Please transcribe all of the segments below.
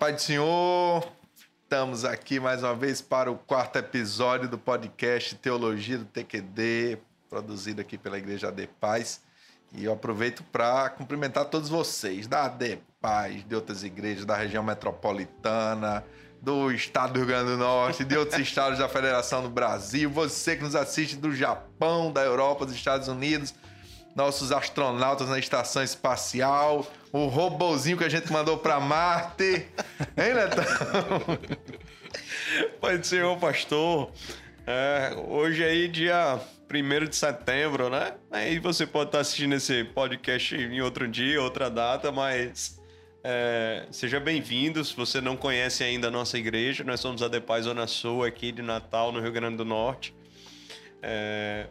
Pai do Senhor, estamos aqui mais uma vez para o quarto episódio do podcast Teologia do TQD, produzido aqui pela Igreja de Paz. E eu aproveito para cumprimentar todos vocês da AD Paz, de outras igrejas da região metropolitana, do estado do Rio Grande do Norte, de outros estados da Federação do Brasil, você que nos assiste do Japão, da Europa, dos Estados Unidos, nossos astronautas na estação espacial, o robozinho que a gente mandou para Marte. Hein, Netão? Pai do Senhor, pastor. É, hoje aí, dia 1 de setembro, né? Aí você pode estar assistindo esse podcast em outro dia, outra data, mas é, seja bem-vindo. Se você não conhece ainda a nossa igreja, nós somos a Depaz Zona Sul aqui de Natal, no Rio Grande do Norte. É,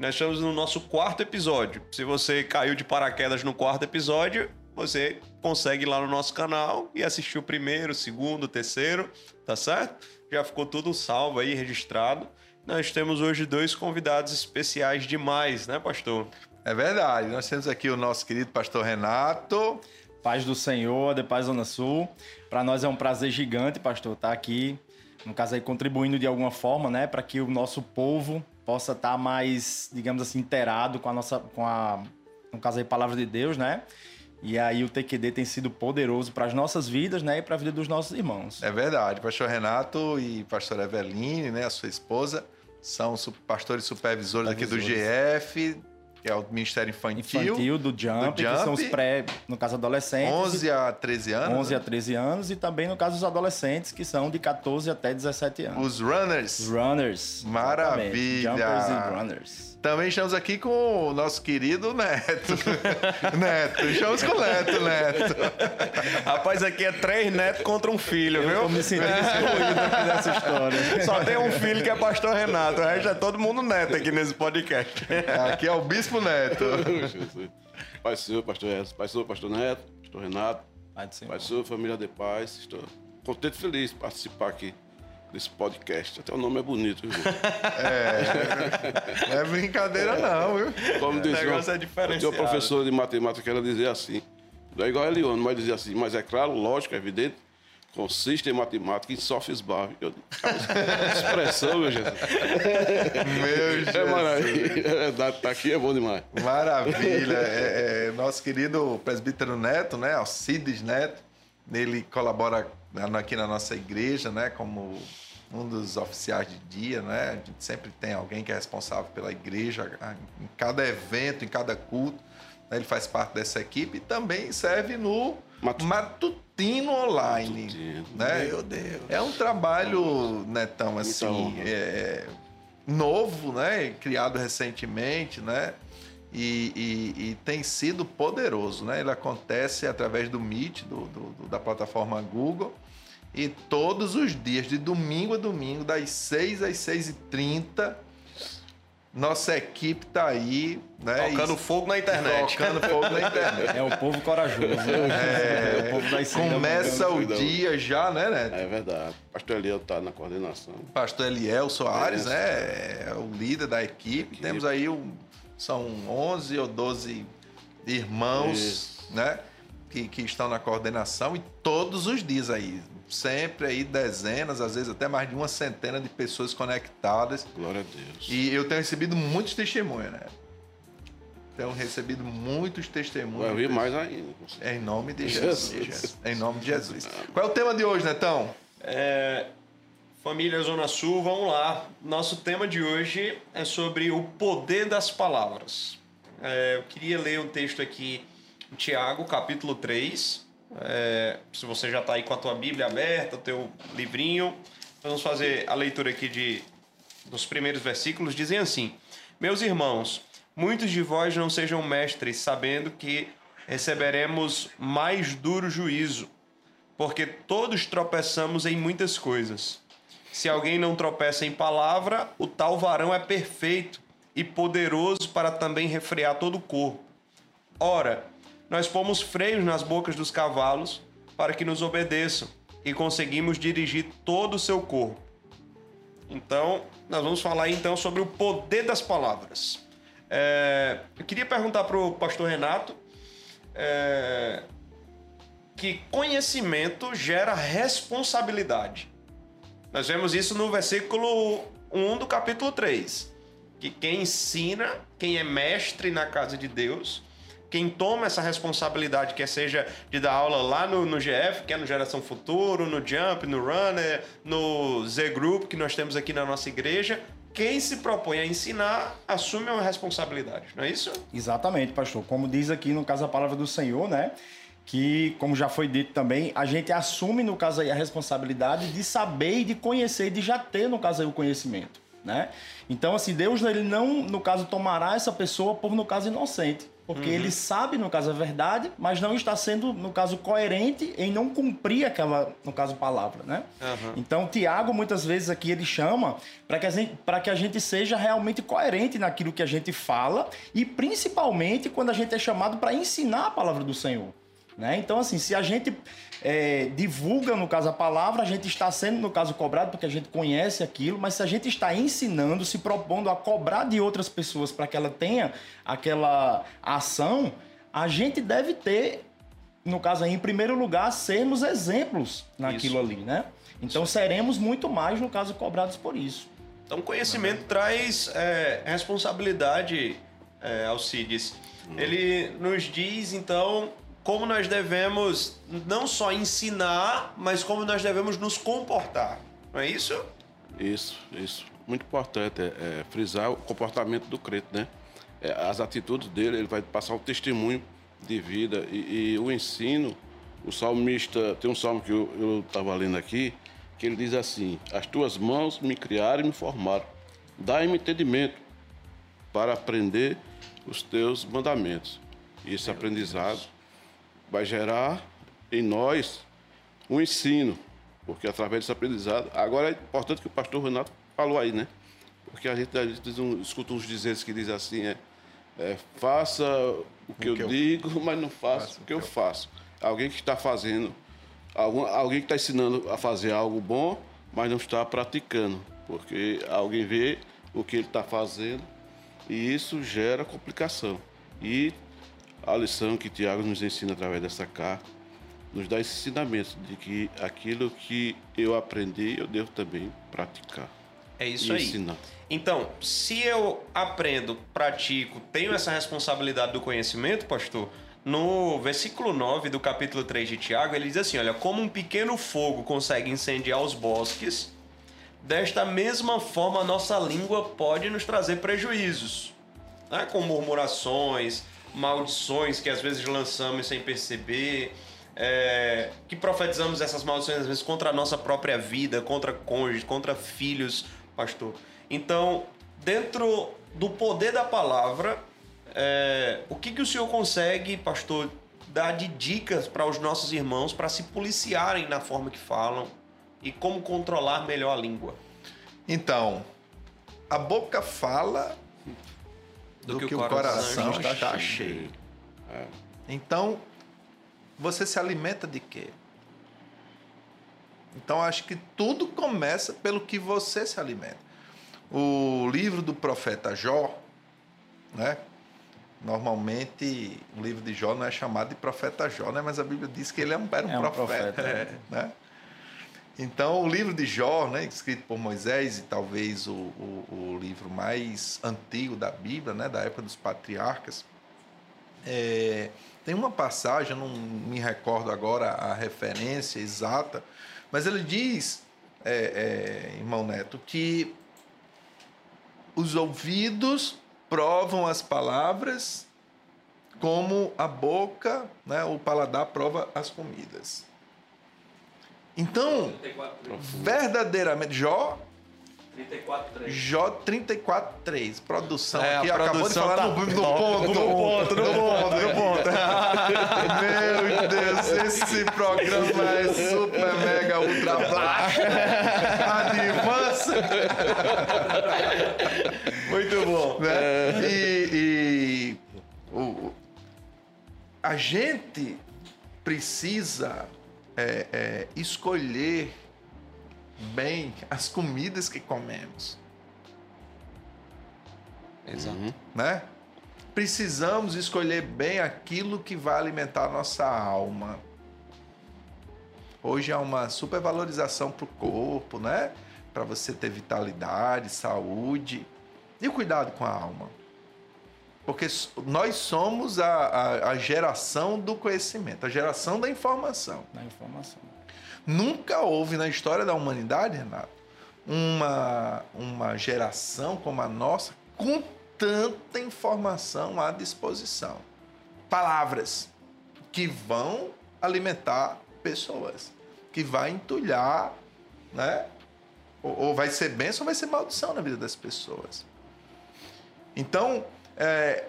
nós estamos no nosso quarto episódio. Se você caiu de paraquedas no quarto episódio, você consegue ir lá no nosso canal e assistir o primeiro, o segundo, o terceiro, tá certo? Já ficou tudo salvo aí, registrado. Nós temos hoje dois convidados especiais demais, né, pastor? É verdade. Nós temos aqui o nosso querido pastor Renato. Paz do Senhor, de Paz Zona Sul. Para nós é um prazer gigante, pastor, estar tá aqui, no caso aí, contribuindo de alguma forma, né, para que o nosso povo possa estar tá mais, digamos assim, inteirado com a nossa, com a, no caso aí, palavra de Deus, né? E aí o TQD tem sido poderoso para as nossas vidas, né, e para a vida dos nossos irmãos. É verdade. Pastor Renato e pastor Eveline, né, a sua esposa, são pastores supervisores, supervisores. aqui do GF, que é o Ministério Infantil. Infantil do Jump, do Jump. que são os pré, no caso, adolescentes. 11 a 13 anos. 11 né? a 13 anos e também, no caso, os adolescentes, que são de 14 até 17 anos. Os Runners. Runners. Maravilha. Jumpers e Runners. Também estamos aqui com o nosso querido Neto. Neto, estamos com o Neto, Neto. Rapaz, aqui é três netos contra um filho, Eu viu? tô me sentindo excluído aqui dessa história. Só tem um filho que é pastor Renato, o resto é todo mundo neto aqui nesse podcast. Aqui é o Bispo Neto. Pai Senhor, pastor Renato, Pai Senhor, pastor Neto, pastor Renato, Pai do Senhor. Pai Senhor, família de paz. Estou contente e feliz de participar aqui desse podcast. Até o nome é bonito, viu? É, não é brincadeira não, viu? Como dizia, negócio é eu tinha diferenciado. uma professora de matemática que ela dizia assim, não é igual a Elione, mas dizia assim, mas é claro, lógico, é evidente, consiste em matemática e sofres barro. Eu expressão, meu Jesus. Meu É Jesus. maravilha. É verdade, tá aqui é bom demais. Maravilha. É, é, nosso querido presbítero Neto, né? Alcides Neto, ele colabora aqui na nossa igreja, né? Como um dos oficiais de dia, né? A gente sempre tem alguém que é responsável pela igreja em cada evento, em cada culto. né, Ele faz parte dessa equipe e também serve no Matu- Matutino Online. Matutino. Né? Meu Deus. É um trabalho, Netão, assim, honra. é, novo, né? Criado recentemente, né? E, e- e tem sido poderoso, né? Ele acontece através do Meet, do, do- do- da plataforma Google. E todos os dias, de domingo a domingo, das 6 às 6 e 30 nossa equipe tá aí, né? Tocando E- fogo na internet. Tocando fogo na internet. É o povo corajoso. É, o povo da Começa manhã. o dia já, né, Neto? É verdade. Pastor Eliel tá na coordenação. Pastor Eliel Soares, Isso. né? É o líder da equipe. Equipe. Temos aí, um, são 11 ou 12 irmãos, Isso. né? Que, que estão na coordenação e todos os dias aí. Sempre aí dezenas, às vezes até mais de uma centena de pessoas conectadas. Glória a Deus. E eu tenho recebido muitos testemunhos, né? Tenho recebido muitos testemunhos. Vai vir mais ainda. Em nome de Jesus. Jesus. Em nome de Jesus. Qual é o tema de hoje, Netão? É, família Zona Sul, vamos lá. Nosso tema de hoje é sobre o poder das palavras. É, eu queria ler um texto aqui Tiago, capítulo 3. É, se você já está aí com a tua Bíblia aberta, o teu livrinho, vamos fazer a leitura aqui de, dos primeiros versículos. Dizem assim: Meus irmãos, muitos de vós não sejam mestres, sabendo que receberemos mais duro juízo porque todos tropeçamos em muitas coisas. Se alguém não tropeça em palavra, o tal varão é perfeito e poderoso para também refrear todo o corpo. Ora, nós pomos freios nas bocas dos cavalos para que nos obedeçam e conseguimos dirigir todo o seu corpo. Então, nós vamos falar então sobre o poder das palavras. É, eu queria perguntar para o pastor Renato é, que conhecimento gera responsabilidade. Nós vemos isso no versículo 1 do capítulo 3. Que quem ensina, quem é mestre na casa de Deus, quem toma essa responsabilidade, quer seja de dar aula lá no, no GF, que é no Geração Futuro, no Jump, no Runner, no Z Group, que nós temos aqui na nossa igreja, quem se propõe a ensinar assume uma responsabilidade, não é isso? Exatamente, pastor. Como diz aqui no caso a palavra do Senhor, né? Que, como já foi dito também, a gente assume, no caso aí, a responsabilidade de saber e de conhecer e de já ter, no caso aí, o conhecimento, né? Então, assim, Deus, ele não, no caso, tomará essa pessoa por, no caso, inocente. Porque uhum. ele sabe, no caso, a verdade, mas não está sendo, no caso, coerente em não cumprir aquela, no caso, palavra, né? Uhum. Então, Tiago, muitas vezes aqui, ele chama para que, a gente, que a gente seja realmente coerente naquilo que a gente fala e principalmente quando a gente é chamado para ensinar a palavra do Senhor. Né? Então, assim, se a gente é, divulga, no caso, a palavra, a gente está sendo, no caso, cobrado porque a gente conhece aquilo, mas se a gente está ensinando, se propondo a cobrar de outras pessoas para que ela tenha aquela ação, a gente deve ter, no caso aí, em primeiro lugar, sermos exemplos naquilo isso. ali, né? Então seremos muito mais, no caso, cobrados por isso. Então, conhecimento traz é, responsabilidade, é, Alcides. Hum. Ele nos diz, então, como nós devemos não só ensinar, mas como nós devemos nos comportar. Não é isso? Isso, isso. Muito importante é, é frisar o comportamento do crente, né? É, as atitudes dele, ele vai passar um testemunho de vida e, e, o ensino. O salmista, tem um salmo que eu estava lendo aqui, que ele diz assim: As tuas mãos me criaram e me formaram, dai-me entendimento para aprender os teus mandamentos. E esse aprendizado vai gerar em nós um ensino, porque através desse aprendizado. Agora é importante que o pastor Renato falou aí, né? Porque a gente, a gente um, escuta uns dizeres que diz assim: é, é faça o que, o eu, que eu, digo, mas não faça, faça o que eu, eu faço. Alguém que está fazendo, algum, alguém que está ensinando a fazer algo bom, mas não está praticando, porque alguém vê o que ele está fazendo e isso gera complicação. E a lição que Tiago nos ensina através dessa carta nos dá esse ensinamento de que aquilo que eu aprendi, eu devo também praticar. É isso aí. Ensinar. Então, se eu aprendo, pratico, tenho essa responsabilidade do conhecimento, pastor, no versículo 9 do capítulo 3 de Tiago, ele diz assim: Olha, como um pequeno fogo consegue incendiar os bosques, desta mesma forma a nossa língua pode nos trazer prejuízos, né? com murmurações, maldições que às vezes lançamos sem perceber, é, que profetizamos essas maldições às vezes contra a nossa própria vida, contra cônjuges, contra filhos, pastor. Então, dentro do poder da palavra, é, o que, que o senhor consegue, pastor, dar de dicas para os nossos irmãos para se policiarem na forma que falam e como controlar melhor a língua? Então, a boca fala do, do que, que, o coração, coração está, está, cheio. cheio. É. Então, você se alimenta de quê? Então, acho que tudo começa pelo que você se alimenta. O livro do profeta Jó, né? Normalmente, o livro de Jó não é chamado de profeta Jó, né? Mas a Bíblia diz que ele é um, era um, é um profeta, profeta é, né? Então, o livro de Jó, né, escrito por Moisés, e talvez o, o, o, livro mais antigo da Bíblia, né, da época dos patriarcas, é, tem uma passagem, não me recordo agora a referência exata, mas ele diz, é, é, irmão Neto, que os ouvidos provam as palavras como a boca, né, o paladar prova as comidas. Então, verdadeiramente, Jó 34.3. Jó 34.3. Produção é, aqui acabou de falar tá no, no, ponto. No ponto, no ponto, no ponto. Meu Deus, esse programa é super mega ultra blast. Advance. Muito bom. Né? É. E, e o, a gente precisa é, é, escolher bem as comidas que comemos. Exato. Uhum. Né? Precisamos escolher bem aquilo que vai alimentar a nossa alma. Hoje há uma supervalorização para o corpo, né? Para você ter vitalidade, saúde e o cuidado com a alma. Porque nós somos a, a, a geração do conhecimento, a geração da informação. Da informação. Nunca houve na história da humanidade, Renato, uma, uma geração como a nossa com tanta informação à disposição. Palavras que vão alimentar pessoas, que vai entulhar, né? Ou, ou vai ser bênção ou vai ser maldição na vida das pessoas. Então, é,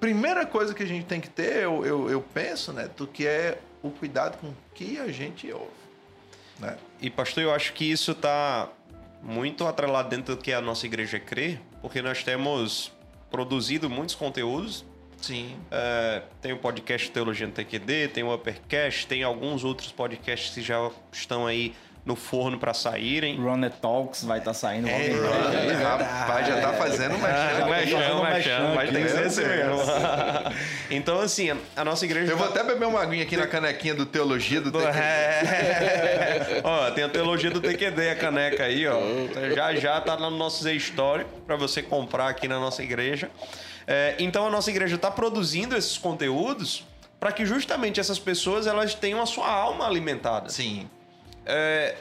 primeira coisa que a gente tem que ter, eu, eu, eu penso, né, do que é o cuidado com que a gente ouve. Né? E, pastor, eu acho que isso está muito atrelado dentro do que a nossa igreja crê, porque nós temos produzido muitos conteúdos. Sim. É, tem o podcast Teologia no TQD, tem o Uppercast, tem alguns outros podcasts que já estão aí no forno para saírem. Runner Talks vai estar tá saindo. É, é, rapaz, já tá fazendo uma chama. Mas tem que ser assim mesmo. então, assim, a nossa igreja... Eu vou até beber uma aguinha aqui na canequinha do Teologia do TQD. É. ó, tem a Teologia do TQD, a caneca aí, ó. Já já tá no nosso Z Story para você comprar aqui na nossa igreja. É, então, a nossa igreja está produzindo esses conteúdos para que justamente essas pessoas elas tenham a sua alma alimentada. Sim. É,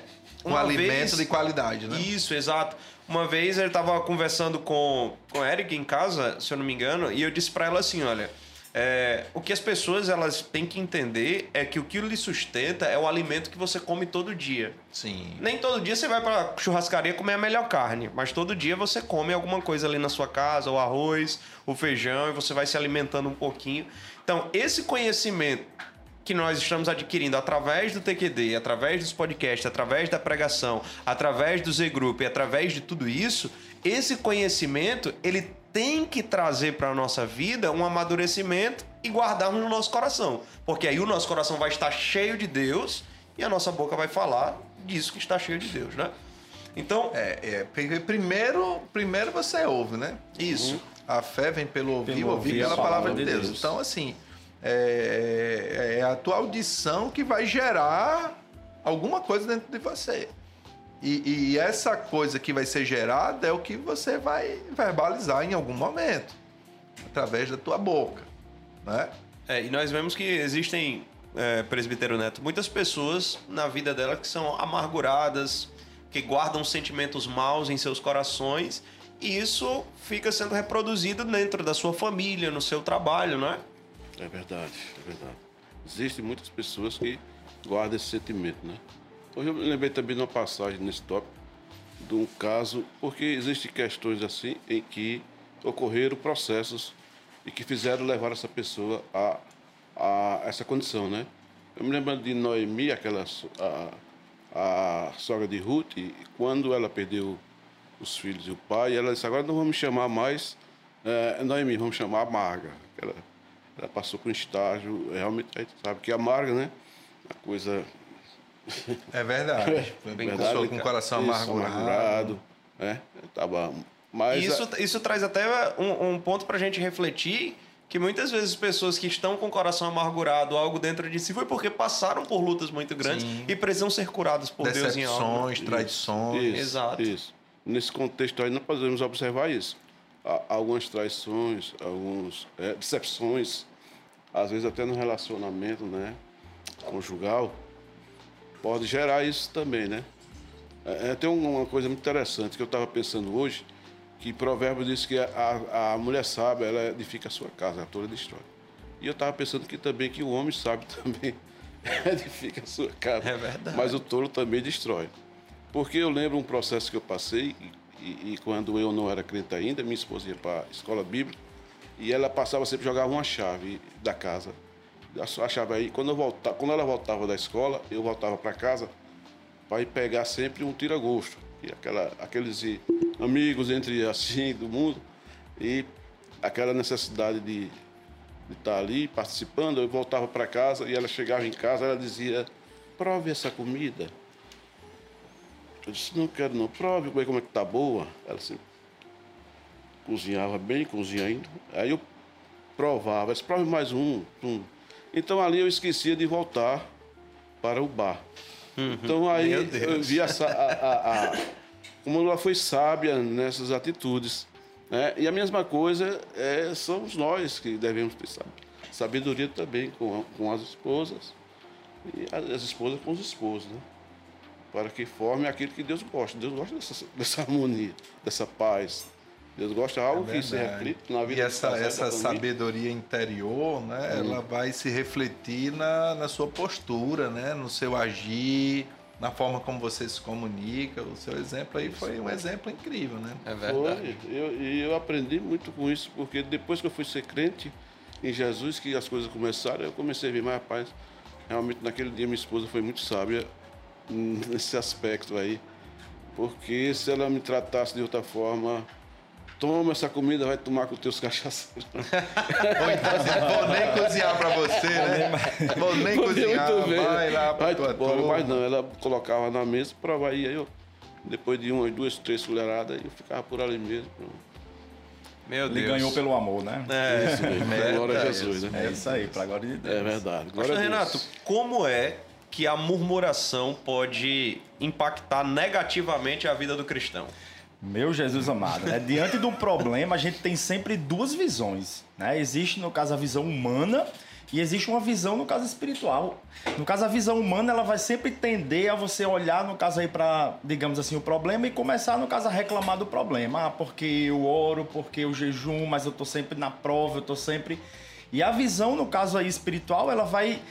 um alimento vez, de qualidade, né? Isso, exato. Uma vez ele estava conversando com, com a Eric em casa, se eu não me engano, e eu disse para ela assim, olha, é, o que as pessoas elas têm que entender é que o que lhe sustenta é o alimento que você come todo dia. Sim. Nem todo dia você vai para churrascaria comer a melhor carne, mas todo dia você come alguma coisa ali na sua casa, o arroz, o feijão, e você vai se alimentando um pouquinho. Então, esse conhecimento que nós estamos adquirindo através do TQD, através dos podcasts, através da pregação, através do Z-Group e através de tudo isso, esse conhecimento ele tem que trazer para a nossa vida um amadurecimento e guardarmos no nosso coração. Porque aí o nosso coração vai estar cheio de Deus e a nossa boca vai falar disso que está cheio de Deus, né? Então. É, é primeiro, primeiro você ouve, né? Isso. A fé vem pelo ouvir, pelo ouvir pela palavra de Deus. Deus. Então, assim, é, é a tua audição que vai gerar alguma coisa dentro de você. E, e, essa coisa que vai ser gerada é o que você vai verbalizar em algum momento, através da tua boca, né? É, e nós vemos que existem, é, presbítero Neto, muitas pessoas na vida dela que são amarguradas, que guardam sentimentos maus em seus corações, e isso fica sendo reproduzido dentro da sua família, no seu trabalho, não é? É verdade, é verdade. Existem muitas pessoas que guardam esse sentimento, né? Hoje eu me lembrei também de uma passagem nesse tópico, de um caso, porque existem questões assim em que ocorreram processos e que fizeram levar essa pessoa a, a essa condição, né? Eu me lembro de Noemi, aquela a, a sogra de Ruth, quando ela perdeu os filhos e o pai, ela disse, agora não vamos chamar mais é, Noemi, vamos chamar Marga. Aquela, ela passou por um estágio, realmente, a gente sabe que é amarga, né? A coisa. É verdade. É bem verdade, com o coração isso, amargurado. amargurado né? tava, mas isso, a... isso traz até um, um ponto para a gente refletir que muitas vezes pessoas que estão com o coração amargurado, algo dentro de si, foi porque passaram por lutas muito grandes Sim. e precisam ser curadas por Deus em algo. traições. Isso, Exato. Isso. Nesse contexto aí, nós podemos observar isso algumas traições, algumas é, decepções, às vezes até no relacionamento né, conjugal, pode gerar isso também, né? É, é tem uma coisa muito interessante que eu estava pensando hoje, que provérbio diz que a, a mulher sábia, ela edifica a sua casa, a toda destrói. E eu estava pensando que também que o homem sábio também edifica a sua casa. É verdade. Mas o tolo também destrói. Porque eu lembro um processo que eu passei, e, e, quando eu não era crente ainda, minha esposa ia para a escola bíblica e ela passava sempre jogar uma chave da casa. A chave aí, quando, eu voltava, quando ela voltava da escola, eu voltava para casa para ir pegar sempre um tira-gosto. Aquela, aqueles amigos entre assim do mundo e aquela necessidade de, de estar ali participando, eu voltava para casa e ela chegava em casa, ela dizia: "Prove essa comida". Eu disse, não quero não, prove como é que tá boa. Ela assim, cozinhava bem, cozinha ainda. Aí eu provava, disse, prove mais um, um. Então ali eu esquecia de voltar para o bar. Então aí eu vi a, a- a- como ela foi sábia nessas atitudes. Né? E a mesma coisa é, somos nós que devemos ter sab- sabedoria também com, com as esposas e as, as esposas com os esposos. Né? Para que formem aquilo que Deus gosta. Deus gosta dessa, dessa harmonia, dessa paz. Deus gosta de algo que se É Verdade. reflete na vida E essa, e essa sabedoria interior, né, ela vai se refletir na, na sua postura, né, no seu agir, na forma como você se comunica. O seu exemplo aí foi um exemplo incrível, né? É Foi. Eu, e eu aprendi muito com isso, porque depois que eu fui ser crente em Jesus, que as coisas começaram, eu comecei a ver, mas rapaz, realmente naquele dia minha esposa foi muito sábia hum, nesse aspecto aí. Porque se ela me tratasse de outra forma, toma essa comida, vai tomar com teus cachaceiros. Ou então assim, vou nem cozinhar pra você, né? Vou nem Podia cozinhar, muito bem. vai lá pra Vai tua turma. mas não, ela colocava na mesa, provava, e aí eu, depois de umas, duas, três colheradas, eu ficava por ali mesmo. Meu Ele Deus. ganhou pelo amor, né? É. Isso mesmo, glória a Jesus, né? É isso aí, pra glória de Deus. É verdade. glória Pastor a Deus. Renato, como é que a murmuração pode impactar negativamente a vida do cristão? Meu Jesus amado, né? Diante do problema, a gente tem sempre duas visões, né? Existe, no caso, a visão humana e existe uma visão, no caso, espiritual. No caso, a visão humana, ela vai sempre tender a você olhar, no caso, aí para, digamos assim, o problema e começar, no caso, a reclamar do problema. Ah, porque eu oro, porque eu jejum, mas eu tô sempre na prova, eu tô sempre... E a visão, no caso aí, espiritual, ela vai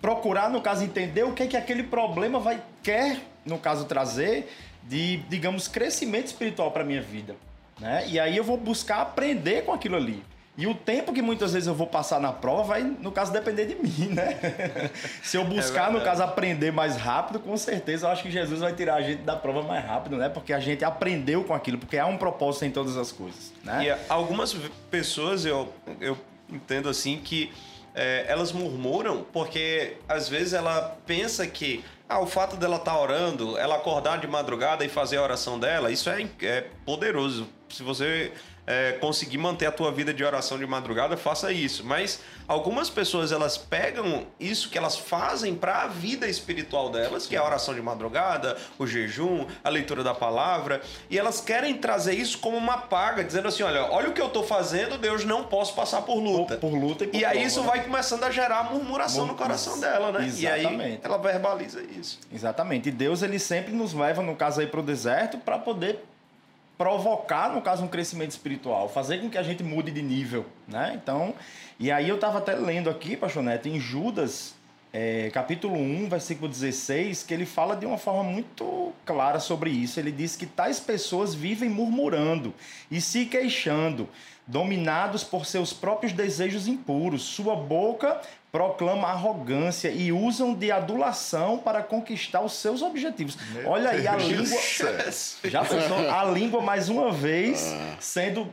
procurar, no caso, entender o que é que aquele problema vai quer, no caso, trazer de, digamos, crescimento espiritual para minha vida, né? E aí eu vou buscar aprender com aquilo ali. E o tempo que muitas vezes eu vou passar na prova vai, no caso, depender de mim, né? Se eu buscar, no verdade. caso, aprender mais rápido, com certeza eu acho que Jesus vai tirar a gente da prova mais rápido, né? Porque a gente aprendeu com aquilo, porque há um propósito em todas as coisas, né? E algumas pessoas eu, eu entendo assim que é, elas murmuram porque às vezes ela pensa que ah, o fato dela estar orando, ela acordar de madrugada e fazer a oração dela, isso é, é poderoso. Se você é, conseguir manter a tua vida de oração de madrugada, faça isso. Mas algumas pessoas elas pegam isso que elas fazem para a vida espiritual delas, que é a oração de madrugada, o jejum, a leitura da palavra, e elas querem trazer isso como uma paga, dizendo assim, olha, olha o que eu tô fazendo, Deus não posso passar por luta. Por- por luta e por E aí prova, isso né? vai começando a gerar murmuração no Mur- coração dela, né? E aí Exatamente. ela verbaliza isso. Exatamente. E Deus ele sempre nos leva, no caso aí, para o deserto para poder provocar, no caso, um crescimento espiritual, fazer com que a gente mude de nível, né? Então, e aí eu estava até lendo aqui, Pastor Neto, em Judas, é, capítulo 1, versículo 16, que ele fala de uma forma muito clara sobre isso. Ele diz que tais pessoas vivem murmurando e se queixando, dominados por seus próprios desejos impuros. Sua boca proclama arrogância e usam de adulação para conquistar os seus objetivos. Olha aí a língua. Já pensou? A língua, mais uma vez, sendo,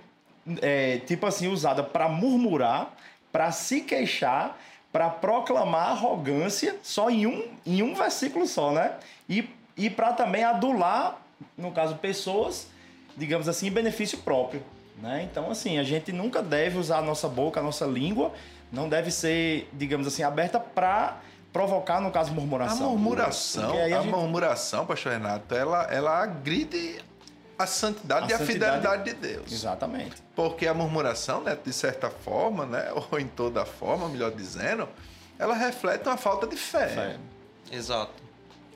é, tipo assim, usada para murmurar, para se queixar, para proclamar arrogância, só em um, em um versículo só, né? E, e para também adular, no caso, pessoas, digamos assim, em benefício próprio. Né? Então, assim, a gente nunca deve usar a nossa boca, a nossa língua, não deve ser, digamos assim, aberta para provocar, no caso, A murmuração. murmuração, Porque aí a, a gente- murmuração, pastor Renato, ela, ela agride a santidade A e a santidade- fidelidade de Deus. Exatamente. Porque a murmuração, né, de certa forma, né, ou em toda forma, melhor dizendo, ela reflete uma falta de fé. Fé. Exato.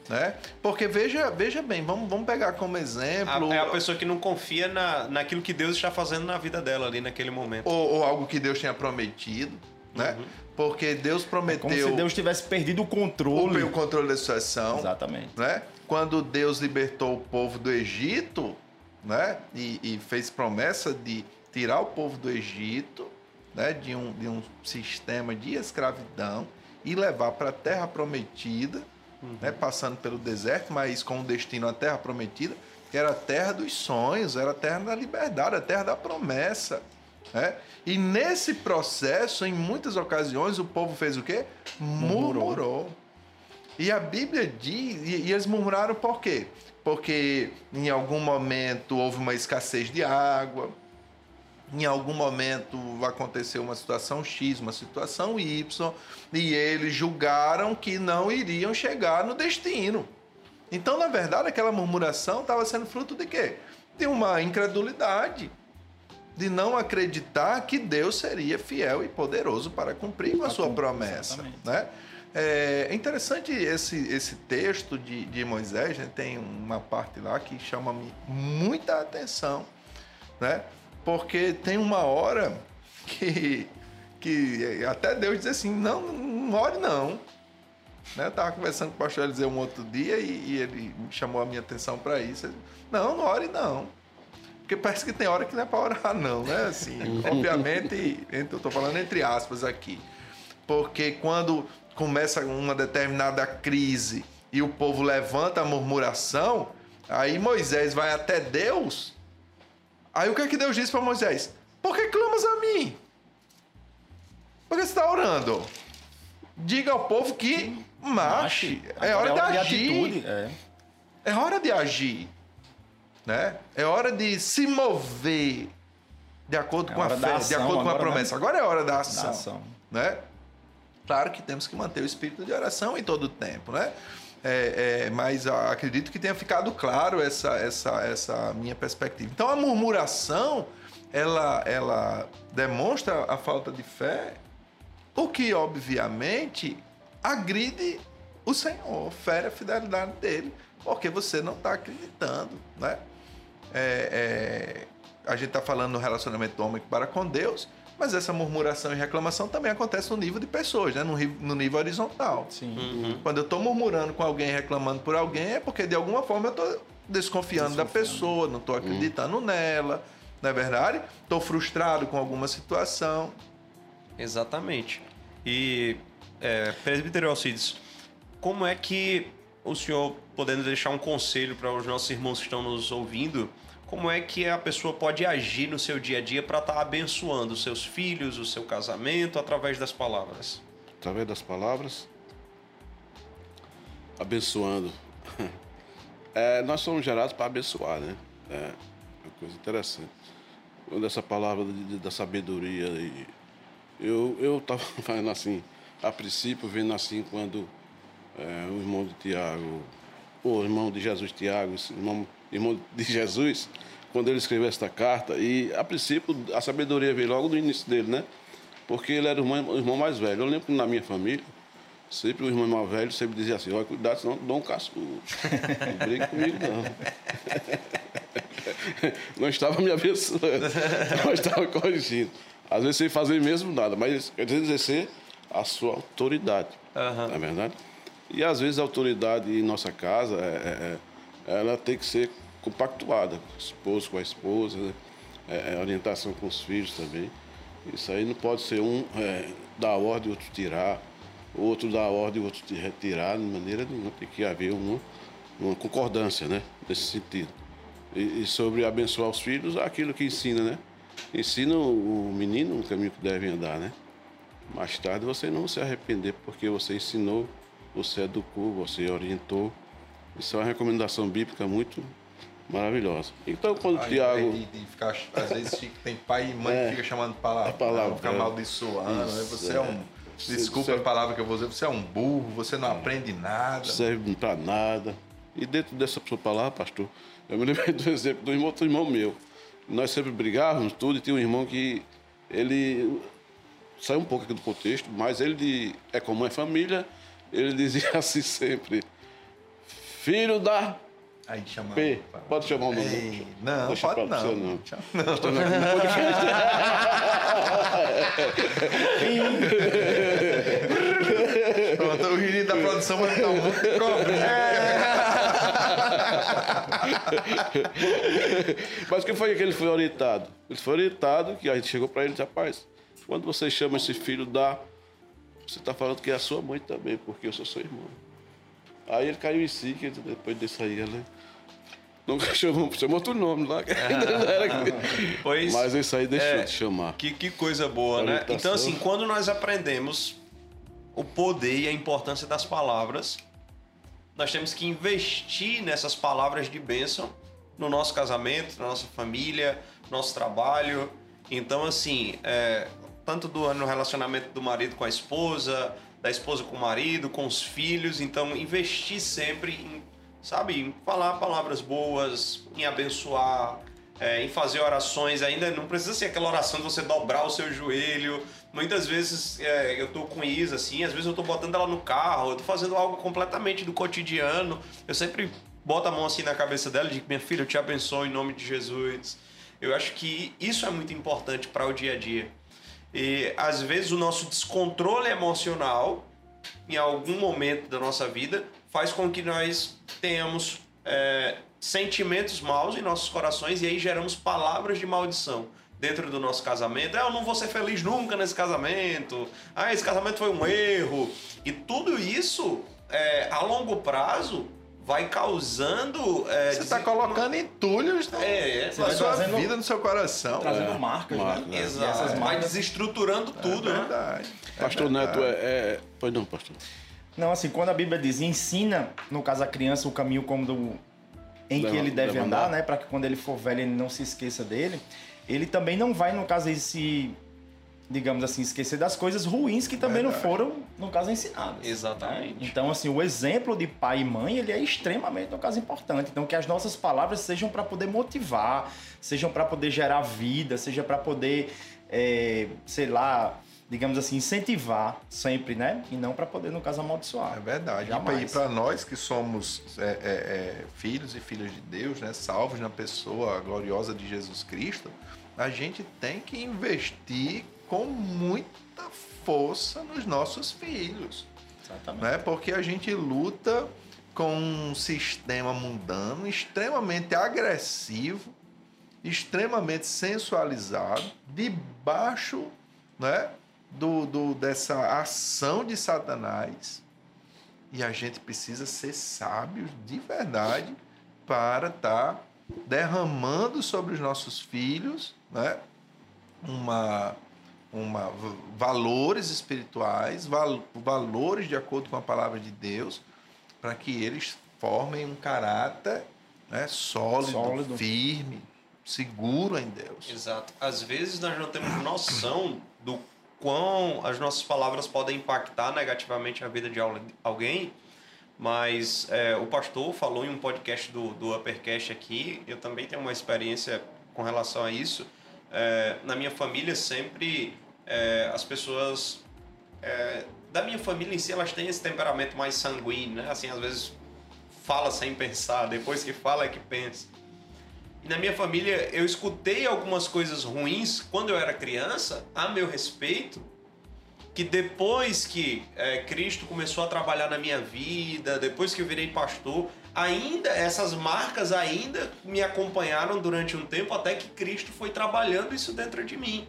Né? Porque veja, veja bem, vamos, vamos pegar como exemplo. A- é a pessoa que não confia na, naquilo que Deus está fazendo na vida dela ali naquele momento. ou, ou algo que Deus tenha prometido, né? Porque Deus Como prometeu se Deus tivesse perdido o controle. o, o controle da situação. Exatamente. né? Quando Deus libertou o povo do Egito, né? E, e fez promessa de tirar o povo do Egito, né? De um, de um sistema de escravidão e levar para a Terra Prometida, né? Passando pelo deserto, mas com o destino à Terra Prometida, que era a terra dos sonhos, era a terra da liberdade, a terra da promessa. Né? E nesse processo, em muitas ocasiões, o povo fez o quê? Murmurou. E a Bíblia diz, e, e eles murmuraram por quê? Porque em algum momento houve uma escassez de água, em algum momento aconteceu uma situação X, uma situação Y, e eles julgaram que não iriam chegar no destino. Então, na verdade, aquela murmuração estava sendo fruto de quê? De uma incredulidade, de não acreditar que Deus seria fiel e poderoso para cumprir com a sua promessa, Exatamente. né? É interessante esse, esse texto de, de Moisés, né? tem uma parte lá que chama muita atenção, né? Porque tem uma hora que, que até Deus diz assim, não, não ore não. Né? Eu tava conversando com o pastor Eliseu um outro dia e, e ele chamou a minha atenção para isso. Ele, não, não ore não. Porque parece que tem hora que não é para orar não, né? Assim, obviamente, eu tô falando entre aspas aqui. Porque quando começa uma determinada crise e o povo levanta a murmuração, aí Moisés vai até Deus. Aí o que é que Deus disse para Moisés? Por que clamas a mim? Por que você está orando? Diga ao povo que marche. É hora de agir. É hora de agir. Né? É hora de se mover de acordo É com a fé, da de ação acordo com a né? promessa. Agora é hora da ação. Da ação. Né? Claro que temos que manter o espírito de oração em todo o tempo, né? É, é, mas acredito que tenha ficado claro essa, essa, essa minha perspectiva. Então a murmuração ela, ela demonstra a falta de fé, o que obviamente agride o Senhor, fere a fidelidade dele, porque você não está acreditando, né? É, é, a gente está falando no relacionamento do homem para com Deus, mas essa murmuração e reclamação também acontece no nível de pessoas, né? no, no nível horizontal. Sim. Quando eu estou murmurando com alguém, reclamando por alguém, é porque de alguma forma eu estou desconfiando, da pessoa, não estou acreditando nela, não é verdade? Estou frustrado com alguma situação. Exatamente. E, é, presbítero Alcides, como é que o senhor, podendo deixar um conselho para os nossos irmãos que estão nos ouvindo, como é que a pessoa pode agir no seu dia a dia para estar abençoando os seus filhos, o seu casamento, através das palavras? através das palavras, abençoando. É, nós somos gerados para abençoar, né? É uma coisa interessante. Quando essa palavra de- da sabedoria, eu eu estava falando assim, a princípio, vendo assim quando é, o irmão de Tiago, o irmão de Jesus Tiago, esse irmão, irmão de Jesus, quando ele escreveu esta carta, e a princípio a sabedoria veio logo no início dele, né? Porque ele era o irmão, o irmão mais velho. Eu lembro que na minha família, sempre o irmão mais velho sempre dizia assim, olha, cuidado, senão dou um cascudo. Não briga comigo, não. Não estava me abençoando, não estava corrigindo. Às vezes sem fazer mesmo nada, mas quer dizer, exercer a sua autoridade. Aham. Não é verdade? E às vezes a autoridade em nossa casa, é- é- é- ela tem que ser compactuada, com o esposo com a esposa, né? É- é orientação com os filhos também. Isso aí não pode ser um é, dar ordem e outro tirar, outro dar ordem e outro retirar, de maneira nenhuma. Tem que haver uma, uma concordância, né? Nesse sentido. E, e sobre abençoar os filhos, aquilo que ensina, né? Ensina o o menino no caminho que deve andar, né? Mais tarde você não se arrepender porque você ensinou, você educou, você orientou. Isso é uma recomendação bíblica muito maravilhosa. Então, quando o Tiago. De, de ficar, às vezes fica- tem pai e mãe É. que fica chamando palavra, A palavra, fica é. amaldiçoando, né? Isso, você é, é. um. Desculpa a palavra que eu vou dizer, você é um burro, você não aprende nada. serve para nada. E dentro dessa sua palavra, pastor, eu me lembrei do exemplo do irmão, outro irmão meu. Nós sempre brigávamos, tudo, e tinha um irmão que ele saiu um pouco aqui do contexto, mas ele é como é família, ele dizia assim sempre: Filho da Aí chama. P. Pode chamar o nome. Ei, não, Deixa pode não. você, não. Chama- Estou aqui no podcast. Pronto, o Rini da produção vai dar um de cobra. Mas o que foi que ele foi orientado? Ele foi orientado que a gente chegou para ele e disse, rapaz, quando você chama esse filho da. Você está falando que é a sua mãe também, porque eu sou seu irmão. Aí ele caiu em si, que depois disso aí ele. Nunca chamou, chamou outro nome lá. não. Pois Mas isso aí deixou é, de chamar. Que, que coisa boa, né? Então, assim, quando nós aprendemos o poder e a importância das palavras, nós temos que investir nessas palavras de bênção no nosso casamento, na nossa família, no nosso trabalho. Então, assim, é, tanto do, no relacionamento do marido com a esposa, da esposa com o marido, com os filhos. Então, investir sempre em, sabe, falar palavras boas, em abençoar, é, em fazer orações. Ainda não precisa ser aquela oração de você dobrar o seu joelho. Muitas vezes é, eu tô com Isa, assim, às vezes eu tô botando ela no carro, eu tô fazendo algo completamente do cotidiano. Eu sempre boto a mão assim na cabeça dela e digo, minha filha, eu te abençoo em nome de Jesus. Eu acho que isso é muito importante para o dia a dia. E às vezes o nosso descontrole emocional, em algum momento da nossa vida, faz com que nós tenhamos é, sentimentos maus em nossos corações e aí geramos palavras de maldição dentro do nosso casamento. Ah, eu não vou ser feliz nunca nesse casamento. Ah, esse casamento foi um erro. E tudo isso, é, a longo prazo, vai causando. É, Você está colocando entulhos na, é, é, na sua trazendo, vida, no seu coração. Trazendo é. marcas, marcas né? Exato. Essas marcas... Vai desestruturando tudo, é verdade, né? Pastor Neto, é, é. Pois não, pastor. Não, assim, quando a Bíblia diz ensina, no caso, a criança o caminho como do, em que ele deve andar, andar, né? Para que quando ele for velho ele não se esqueça dele. Ele também não vai, no caso, se digamos assim, esquecer das coisas ruins que também Verdade. não foram, no caso, ensinadas. Exatamente. Né? Então, assim, o exemplo de pai e mãe, ele é extremamente, no caso, importante. Então, que as nossas palavras sejam para poder motivar, sejam para poder gerar vida, seja para poder, é, sei lá, digamos assim, incentivar sempre, né? E não para poder, no caso, amaldiçoar. É verdade. Jamais. E para nós que somos é, é, é, filhos e filhas de Deus, né? Salvos na pessoa gloriosa de Jesus Cristo, a gente tem que investir com muita força nos nossos filhos. Exatamente. Né? Porque a gente luta com um sistema mundano extremamente agressivo, extremamente sensualizado, debaixo né, do, do, dessa ação de Satanás. E a gente precisa ser sábios de verdade para estar tá derramando sobre os nossos filhos né, uma uma, valores espirituais, val, valores de acordo com a palavra de Deus, para que eles formem um caráter né, sólido, sólido, firme, seguro em Deus. Exato. Às vezes nós não temos noção quão as nossas palavras podem impactar negativamente a vida de alguém, mas é, o pastor falou em um podcast do, do Uppercast aqui, eu também tenho uma experiência com relação a isso. É, na minha família sempre é, as pessoas é, da minha família em si elas têm esse temperamento mais sanguíneo, né? Assim, às vezes fala sem pensar, depois que fala é que pensa. E na minha família eu escutei algumas coisas ruins quando eu era criança a meu respeito, que depois que é, Cristo começou a trabalhar na minha vida, depois que eu virei pastor, ainda essas marcas ainda me acompanharam durante um tempo até que Cristo foi trabalhando isso dentro de mim.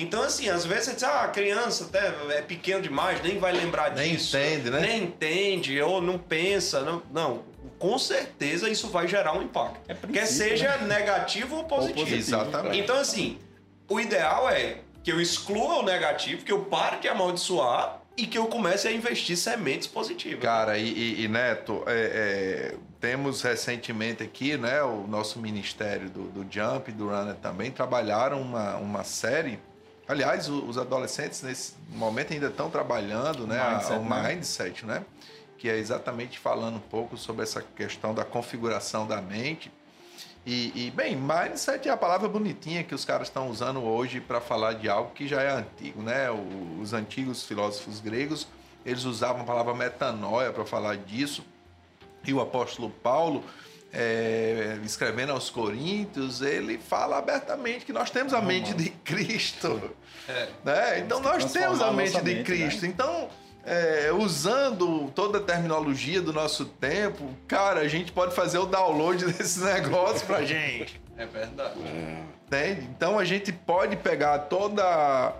Então, assim, às vezes você diz, ah, a criança até é pequeno demais, nem vai lembrar nem disso. Nem entende, né? Nem entende, ou não pensa. Não, não com certeza isso vai gerar um impacto. É Quer seja né? negativo ou positivo. ou positivo. Exatamente. Então, assim, o ideal é que eu exclua o negativo, que eu pare de amaldiçoar e que eu comece a investir sementes positivas. Cara, e, e, e Neto, é, é, temos recentemente aqui, né, o nosso ministério do, do Jump e do Runner também trabalharam uma, uma série Aliás, os adolescentes nesse momento ainda estão trabalhando né, mindset, o né? mindset, né? Que é exatamente falando um pouco sobre essa questão da configuração da mente. E, e bem, mindset é a palavra bonitinha que os caras estão usando hoje para falar de algo que já é antigo, né? Os antigos filósofos gregos, eles usavam a palavra metanoia para falar disso. E o apóstolo Paulo, é, escrevendo aos Coríntios, ele fala abertamente que nós temos a mente de Cristo. É. Né? Então nós temos a mente de Cristo. Né? Então, é, usando toda a terminologia do nosso tempo, cara, a gente pode fazer o download desse negócio pra gente. É verdade. Entende? Então a gente pode pegar toda,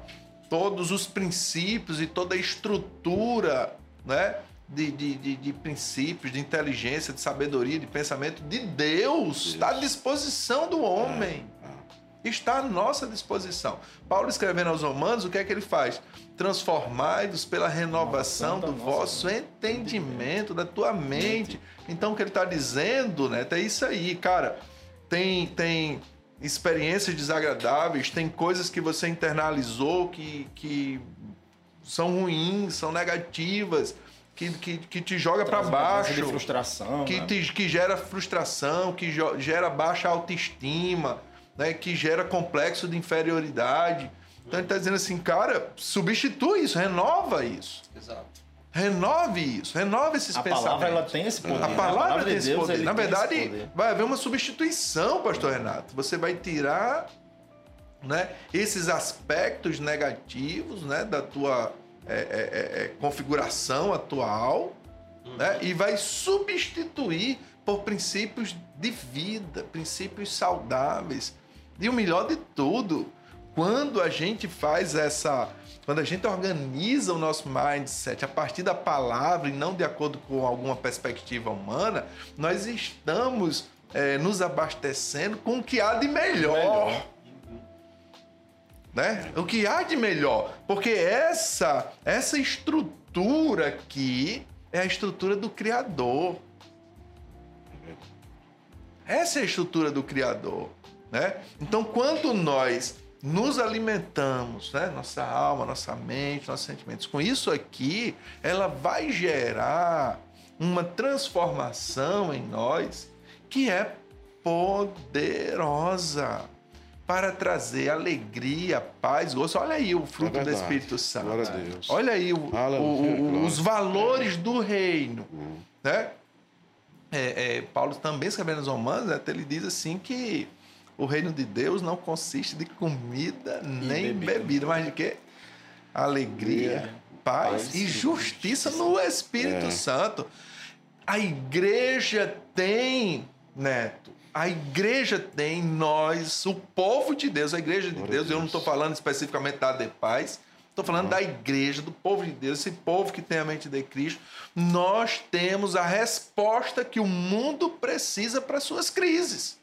todos os princípios e toda a estrutura, né? de, de, de, de, princípios, de inteligência, de sabedoria, de pensamento de Deus. Está à disposição do homem. É, é. Está à nossa disposição. Paulo escrevendo aos Romanos, o que é que ele faz? Transformai-vos pela renovação do vosso entendimento, da tua mente. Então, o que ele está dizendo, né? É isso aí, cara. Tem, tem experiências desagradáveis, tem coisas que você internalizou que, que são ruins, são negativas, que, que, que te joga para baixo. De frustração. Que, né? te, que gera frustração, que gera baixa autoestima, né? que gera complexo de inferioridade. Então ele está dizendo assim, cara, substitui isso, renova isso. Exato. Renove isso, renove esses A pensamentos. palavra ela tem esse poder. A né? palavra, de tem esse Deus, poder. ele Na esse verdade, poder. vai haver uma substituição, pastor Renato. Você vai tirar né, esses aspectos negativos né, da tua é, é, é, é, configuração atual né, e vai substituir por princípios de vida, princípios saudáveis. E o melhor de tudo, quando a gente faz essa. Quando a gente organiza o nosso mindset a partir da palavra e não de acordo com alguma perspectiva humana, nós estamos é, nos abastecendo com o que há de melhor. Melhor. Né? O que há de melhor. Porque essa, essa estrutura aqui é a estrutura do Criador. Essa é a estrutura do Criador. Né? Então, quando nós nos alimentamos, né? nossa alma, nossa mente, nossos sentimentos, com isso aqui, ela vai gerar uma transformação em nós que é poderosa para trazer alegria, paz, gosto. Olha aí o fruto É do. Espírito Santo. Glória a Deus. Olha aí o- o- os valores do reino, né? É, é, Paulo também escrevendo aos Romanos, né, ele diz assim que o reino de Deus não consiste de comida nem bebida. bebida, mas de quê? Alegria, paz, Paz e e justiça no Espírito É. Santo. A igreja tem, Neto, a igreja tem nós, o povo de Deus, a igreja de a Deus, eu não Deus. estou falando especificamente da De Paz, estou falando da igreja, do povo de Deus, esse povo que tem a mente de Cristo. Nós temos a resposta que o mundo precisa para suas crises.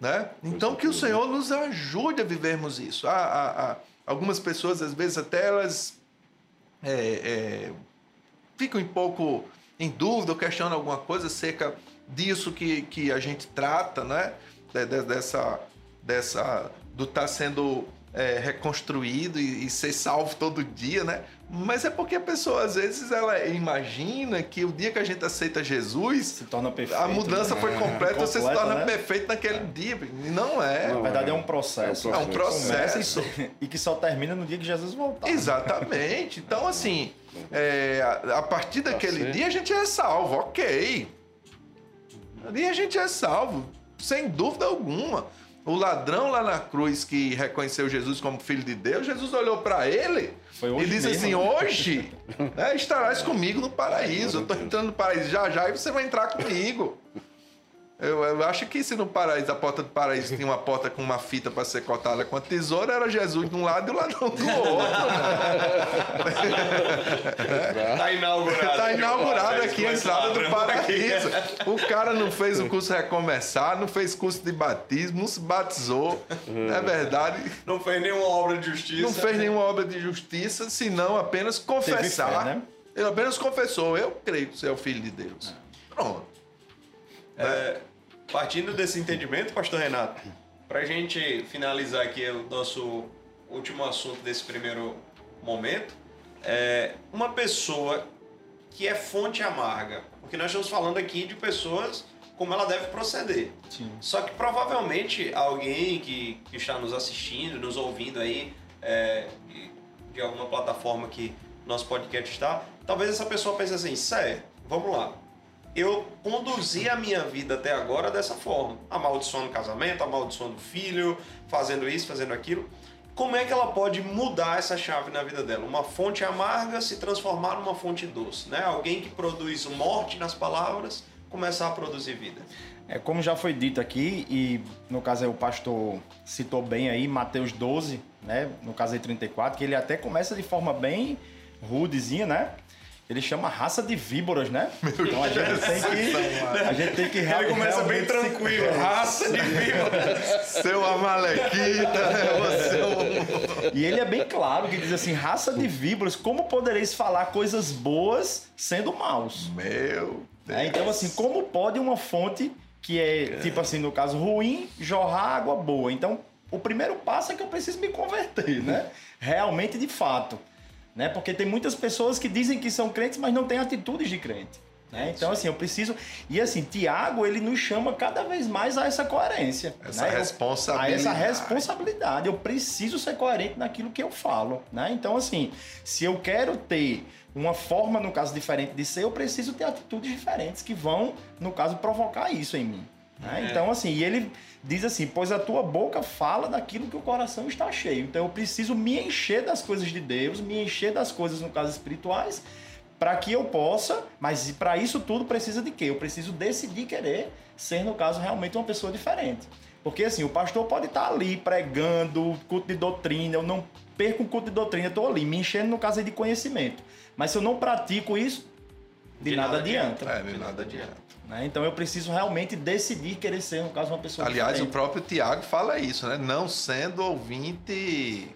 Né? Então que o Senhor nos ajude a vivermos isso. Há, há- há algumas pessoas, às vezes, até elas é, é, ficam um pouco em dúvida ou questionam alguma coisa acerca disso que, que a gente trata, né? De- de- dessa, dessa, do estar sendo é, reconstruído e, e ser salvo todo dia, né? Mas é porque a pessoa, às vezes, ela imagina que o dia que a gente aceita Jesus, Se torna perfeito. a mudança né? foi completa, você se Completa, torna né? perfeito naquele dia. E não é. Na verdade, é um É processo. um É um processo. E, que só termina no dia que Jesus voltar. Exatamente. Então, assim, é, a, partir daquele certo. dia a gente é salvo, ok. Ali a gente é salvo, sem dúvida alguma. O ladrão lá na cruz que reconheceu Jesus como filho de Deus, Jesus olhou para ele e disse mesmo, assim: né? Hoje né, estarás comigo no paraíso. Eu estou entrando no paraíso já já e você vai entrar comigo. Eu, eu acho que se no paraíso, a porta do paraíso tinha uma porta com uma fita para ser cortada com a tesoura, era Jesus de um lado e o ladrão do outro. Tá inaugurado. Tá inaugurado aqui a entrada do paraíso. O cara não fez o curso recomeçar, não fez curso de batismo, não se batizou. Não é verdade? Não fez nenhuma obra de justiça. Não fez nenhuma obra de justiça, senão apenas confessar. fé, né? Ele apenas confessou, eu creio que você é o filho de Deus. Pronto. É, partindo desse entendimento, pastor Renato, para a gente finalizar aqui o nosso último assunto desse primeiro momento, é uma pessoa que é fonte amarga, porque nós estamos falando aqui de pessoas como ela deve proceder. Sim. Só que provavelmente alguém que, que está nos assistindo, nos ouvindo aí, é, de- alguma plataforma que nosso podcast está, talvez essa pessoa pense assim, sério, vamos lá. Eu conduzi a minha vida até agora dessa forma, amaldiçoando o casamento, amaldiçoando o filho, fazendo isso, fazendo aquilo. Como é que ela pode mudar essa chave na vida dela? Uma fonte amarga se transformar numa fonte doce, né? Alguém que produz morte nas palavras começar a produzir vida. É, como já foi dito aqui, e no caso aí o pastor citou bem aí, Mateus 12, né? No caso aí 34, que ele até começa de forma bem rudezinha, né? Ele chama raça de víboras, né? então a gente tem que. A gente tem que Ele começa bem realmente se- tranquilo, raça de víbora. Seu Amalequita, né? você é um... E ele é bem claro que diz assim: raça de víboras, como podereis falar coisas boas sendo maus? Meu né? Então, assim, como pode uma fonte que é, tipo assim, no caso, ruim, jorrar água boa. Então, o primeiro passo é que eu preciso me converter, né? Realmente, de fato. Né? Porque tem muitas pessoas que dizem que são crentes, mas não têm atitudes de crente. Né? Então, assim, eu preciso. E assim, Tiago, ele nos chama cada vez mais a essa coerência. Essa né? Eu- responsabilidade. A essa responsabilidade. Eu preciso ser coerente naquilo que eu falo. Né? Então, assim, se eu quero ter uma forma, no caso, diferente de ser, eu preciso ter atitudes diferentes que vão, no caso, provocar isso em mim. Né? É. Então, assim, e ele diz assim: pois a tua boca fala daquilo que o coração está cheio. Então, eu preciso me encher das coisas de Deus, me encher das coisas, no caso, espirituais, para que eu possa, mas para isso tudo precisa de quê? Eu preciso decidir querer ser, no caso, realmente uma pessoa diferente. Porque assim, o pastor pode estar ali pregando, culto de doutrina, eu não perco o culto de doutrina, eu estou ali, me enchendo no caso de conhecimento. Mas se eu não pratico isso, de, De nada, nada adianta. É, de nada adianta. né? Então eu preciso realmente decidir querer ser, no caso, uma pessoa Aliás, o diferente. próprio Tiago fala isso, né? Não sendo ouvinte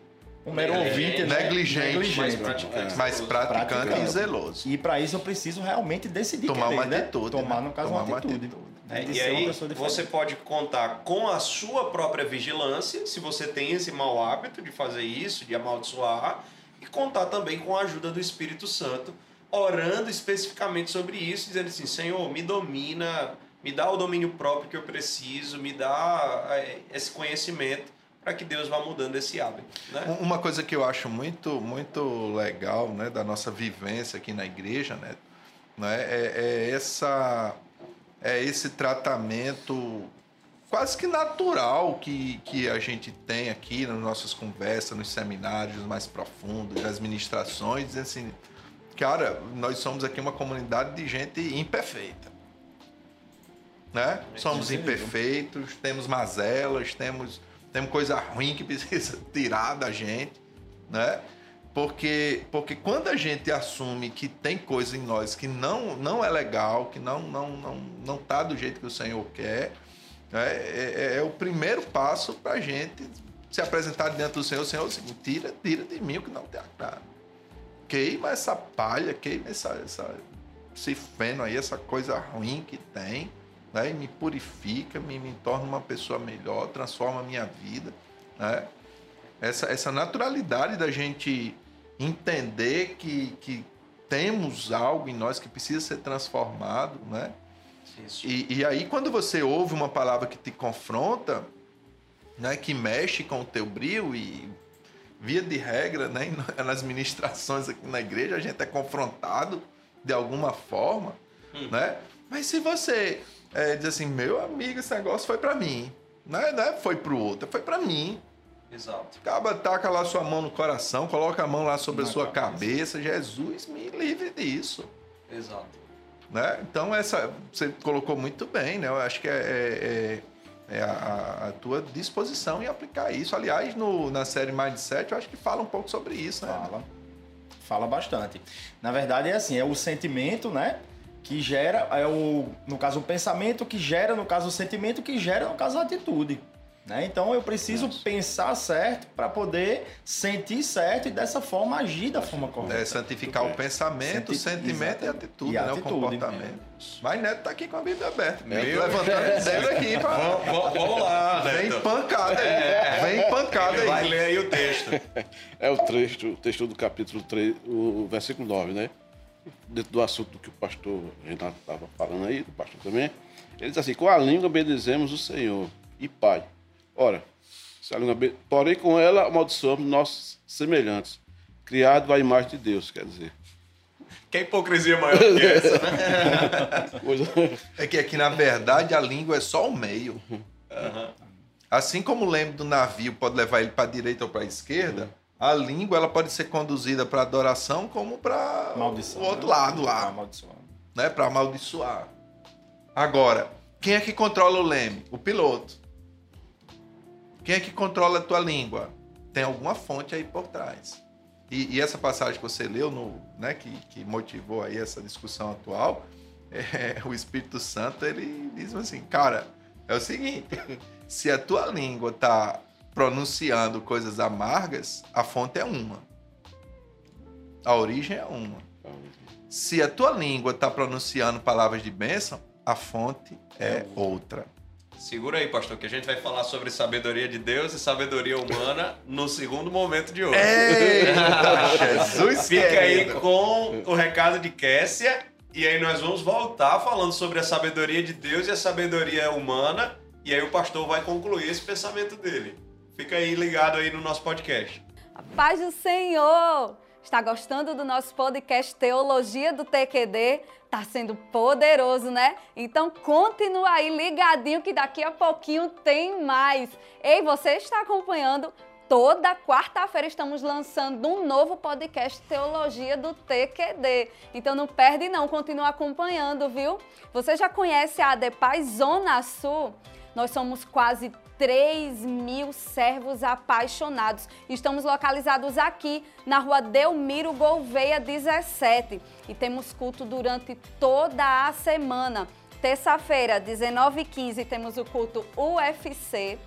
Um mero É, ouvinte, né? negligente, mais negligente. praticante. mas praticante Praticante. e zeloso. E para isso eu preciso realmente decidir Tomar querer, uma né? atitude, Tomar, né? no caso, Tomar uma uma atitude. atitude. né? De E ser uma aí pessoa diferente. você pode contar com a sua própria vigilância, se você tem esse mau hábito de fazer isso, de amaldiçoar, e contar também com a ajuda do Espírito Santo, orando especificamente sobre isso, dizendo assim: Senhor, me domina, me dá o domínio próprio que eu preciso, me dá eh, esse conhecimento para que Deus vá mudando esse hábito. Né? Um- Uma coisa que eu acho muito, muito legal, né, da nossa vivência aqui na igreja, né, né, é, é essa, é esse tratamento quase que natural que, que a gente tem aqui nas nossas conversas, nos seminários mais profundos, nas ministrações, dizendo assim, cara, nós somos aqui uma comunidade de gente imperfeita. Né? Somos Sim. imperfeitos, temos mazelas, temos, temos coisa ruim que precisa tirar da gente, né? Porque, porque quando a gente assume que tem coisa em nós que não, não é legal, que não, não, não, não tá do jeito que o Senhor quer, né? é, é- é o primeiro passo para a gente se apresentar diante do Senhor. Senhor, assim, tira, tira de mim o que não te agrada. Queima essa palha, queima essa, essa, esse feno aí, essa coisa ruim que tem, né? E me purifica, me, me torna uma pessoa melhor, transforma a minha vida, né? Essa, essa naturalidade da gente entender que, que temos algo em nós que precisa ser transformado, né? E, e aí, quando você ouve uma palavra que te confronta, né, que mexe com o teu brilho, e via de regra, né, nas ministrações aqui na igreja, a gente é confrontado de alguma forma, Hum. né? Mas se você é, diz assim, meu amigo, esse negócio foi para mim, né, né, foi pro outro, foi para mim. Exato. Acaba, taca lá sua mão no coração, coloca a mão lá sobre Na a sua cabeça. cabeça. Jesus, me livre disso Exato. né? Então essa você colocou muito bem, né? Eu acho que é, é- é- é a, a tua disposição em aplicar isso. Aliás, no, na série Mindset, eu acho que fala um pouco sobre isso, né? Fala. Fala bastante. Na verdade, é assim, é o sentimento, né? Que gera, é o, no caso, o pensamento que gera, no caso, o sentimento que gera, no caso, a atitude. Né? Então eu preciso pensar certo para poder sentir certo e dessa forma agir da forma correta. É santificar o bem. pensamento, o Senti- sentimento e a atitude, E a né? O atitude. comportamento. Mas Neto tá aqui com a Bíblia aberta. Meu Neto levantando o dedo aqui. Pra... Vamos, vamos lá, Vem Neto. pancada aí. Vem pancada Ele vai aí. ler aí o texto. É o texto, o texto do capítulo 3, o versículo 9, né? Dentro do assunto que o pastor Renato estava falando aí, do pastor também. Ele diz assim: com a língua bendizemos o Senhor e Pai. Ora, se a língua porém com ela amaldiçoamos nossos semelhantes, criado à imagem de Deus, quer dizer. Que hipocrisia maior que essa, né? É que aqui, na verdade, a língua é só o meio. Assim como o leme do navio pode levar ele para a direita ou para a esquerda, a língua ela pode ser conduzida para adoração como para Maldição. o outro né? lado lá, amaldiçoar. né? Para amaldiçoar. Agora, quem é que controla o leme? O piloto. Quem é que controla a tua língua? Tem alguma fonte aí por trás. E, e essa passagem que você leu, no, né, que, que motivou aí essa discussão atual, é, o Espírito Santo ele diz assim, cara, é o seguinte, se a tua língua tá pronunciando coisas amargas, a fonte é uma. A origem é uma. Se a tua língua tá pronunciando palavras de bênção, a fonte é outra. Segura aí, pastor, que a gente vai falar sobre sabedoria de Deus e sabedoria humana no segundo momento de hoje. Jesus Fica aí com o recado de Kessia e aí nós vamos voltar falando sobre a sabedoria de Deus e a sabedoria humana e aí o pastor vai concluir esse pensamento dele. Fica aí ligado aí no nosso podcast. A paz do Senhor! Está gostando do nosso podcast Teologia do TQD? Tá sendo poderoso, né? Então continua aí ligadinho que daqui a pouquinho tem mais. Ei, você está acompanhando? Toda quarta-feira estamos lançando um novo podcast Teologia do TQD. Então não perde não, continua acompanhando, viu? Você já conhece a ADEPAI Zona Sul? Nós somos quase 3 mil servos apaixonados. Estamos localizados aqui na rua Delmiro Gouveia 17 e temos culto durante toda a semana. Terça-feira, 19h15, temos o culto UFC.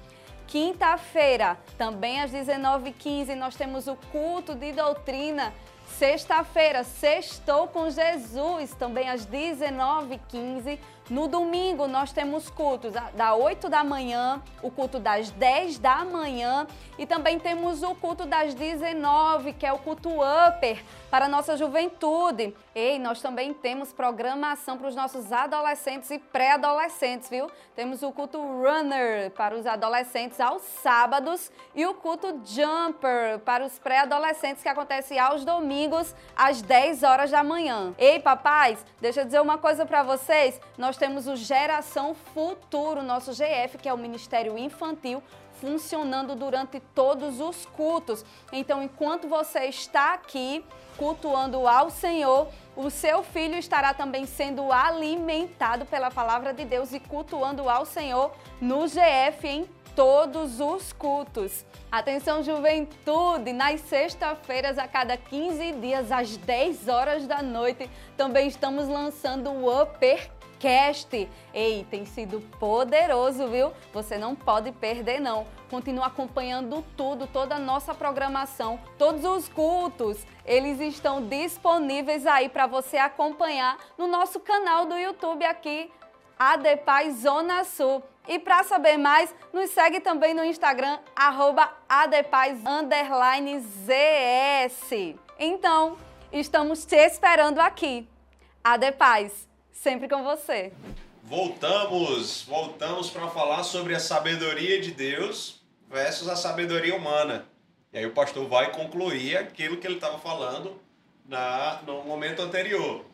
Quinta-feira, também às 19h15, nós temos o culto de doutrina. Sexta-feira, Sextou com Jesus, também às 19h15. No domingo, nós temos cultos da 8 da manhã, o culto das 10 da manhã e também temos o culto das 19, que é o culto Upper para a nossa juventude. Ei, nós também temos programação para os nossos adolescentes e pré-adolescentes, viu? Temos o culto Runner para os adolescentes aos sábados e o culto Jumper para os pré-adolescentes que acontece aos domingos às 10 horas da manhã. Ei, papais, deixa eu dizer uma coisa para vocês. Nós temos o Geração Futuro, nosso GF, que é o Ministério Infantil, funcionando durante todos os cultos. Então, enquanto você está aqui cultuando ao Senhor, o seu filho estará também sendo alimentado pela palavra de Deus e cultuando ao Senhor no GF em todos os cultos. Atenção, juventude! Nas sextas-feiras, a cada 15 dias, às 10 horas da noite, também estamos lançando o Uppercast. Ei, tem sido poderoso, viu? Você não pode perder, não. Continua acompanhando tudo, toda a nossa programação, todos os cultos. Eles estão disponíveis aí para você acompanhar no nosso canal do YouTube aqui, Adepaz Zona Sul. E para saber mais, nos segue também no Instagram, arroba. Então, estamos te esperando aqui. Adepaz, sempre com você. Voltamos, voltamos para falar sobre a sabedoria de Deus versus a sabedoria humana. E aí o pastor vai concluir aquilo que ele estava falando na, no momento anterior.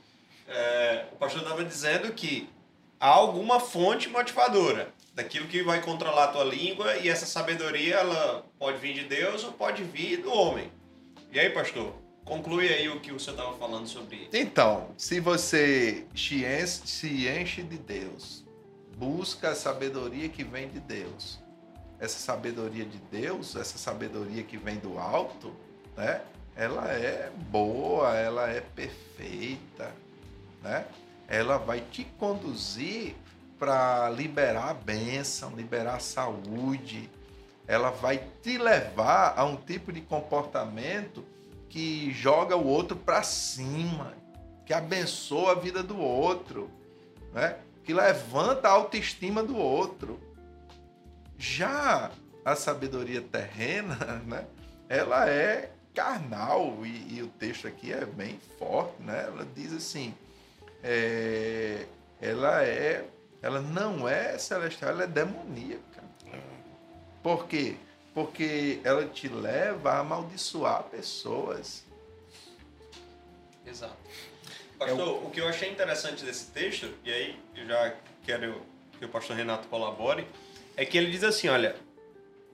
É, o pastor estava dizendo que há alguma fonte motivadora daquilo que vai controlar a tua língua e essa sabedoria ela pode vir de Deus ou pode vir do homem. E aí, pastor, conclui aí o que o senhor estava falando sobre Então, se você se enche, se enche de Deus, busca a sabedoria que vem de Deus. Essa sabedoria de Deus, essa sabedoria que vem do alto, né? Ela é boa, ela é perfeita, né? Ela vai te conduzir para liberar a bênção, liberar a saúde. Ela vai te levar a um tipo de comportamento que joga o outro para cima, que abençoa a vida do outro, né? que levanta a autoestima do outro. Já a sabedoria terrena, né? ela é carnal, e, e o texto aqui é bem forte, né? ela diz assim, é, ela é, ela não é celestial, ela é demoníaca. Por quê? Ela te leva a amaldiçoar pessoas. Exato. Pastor, o que eu achei interessante desse texto, e aí eu já quero que o pastor Renato colabore, é que ele diz assim, olha,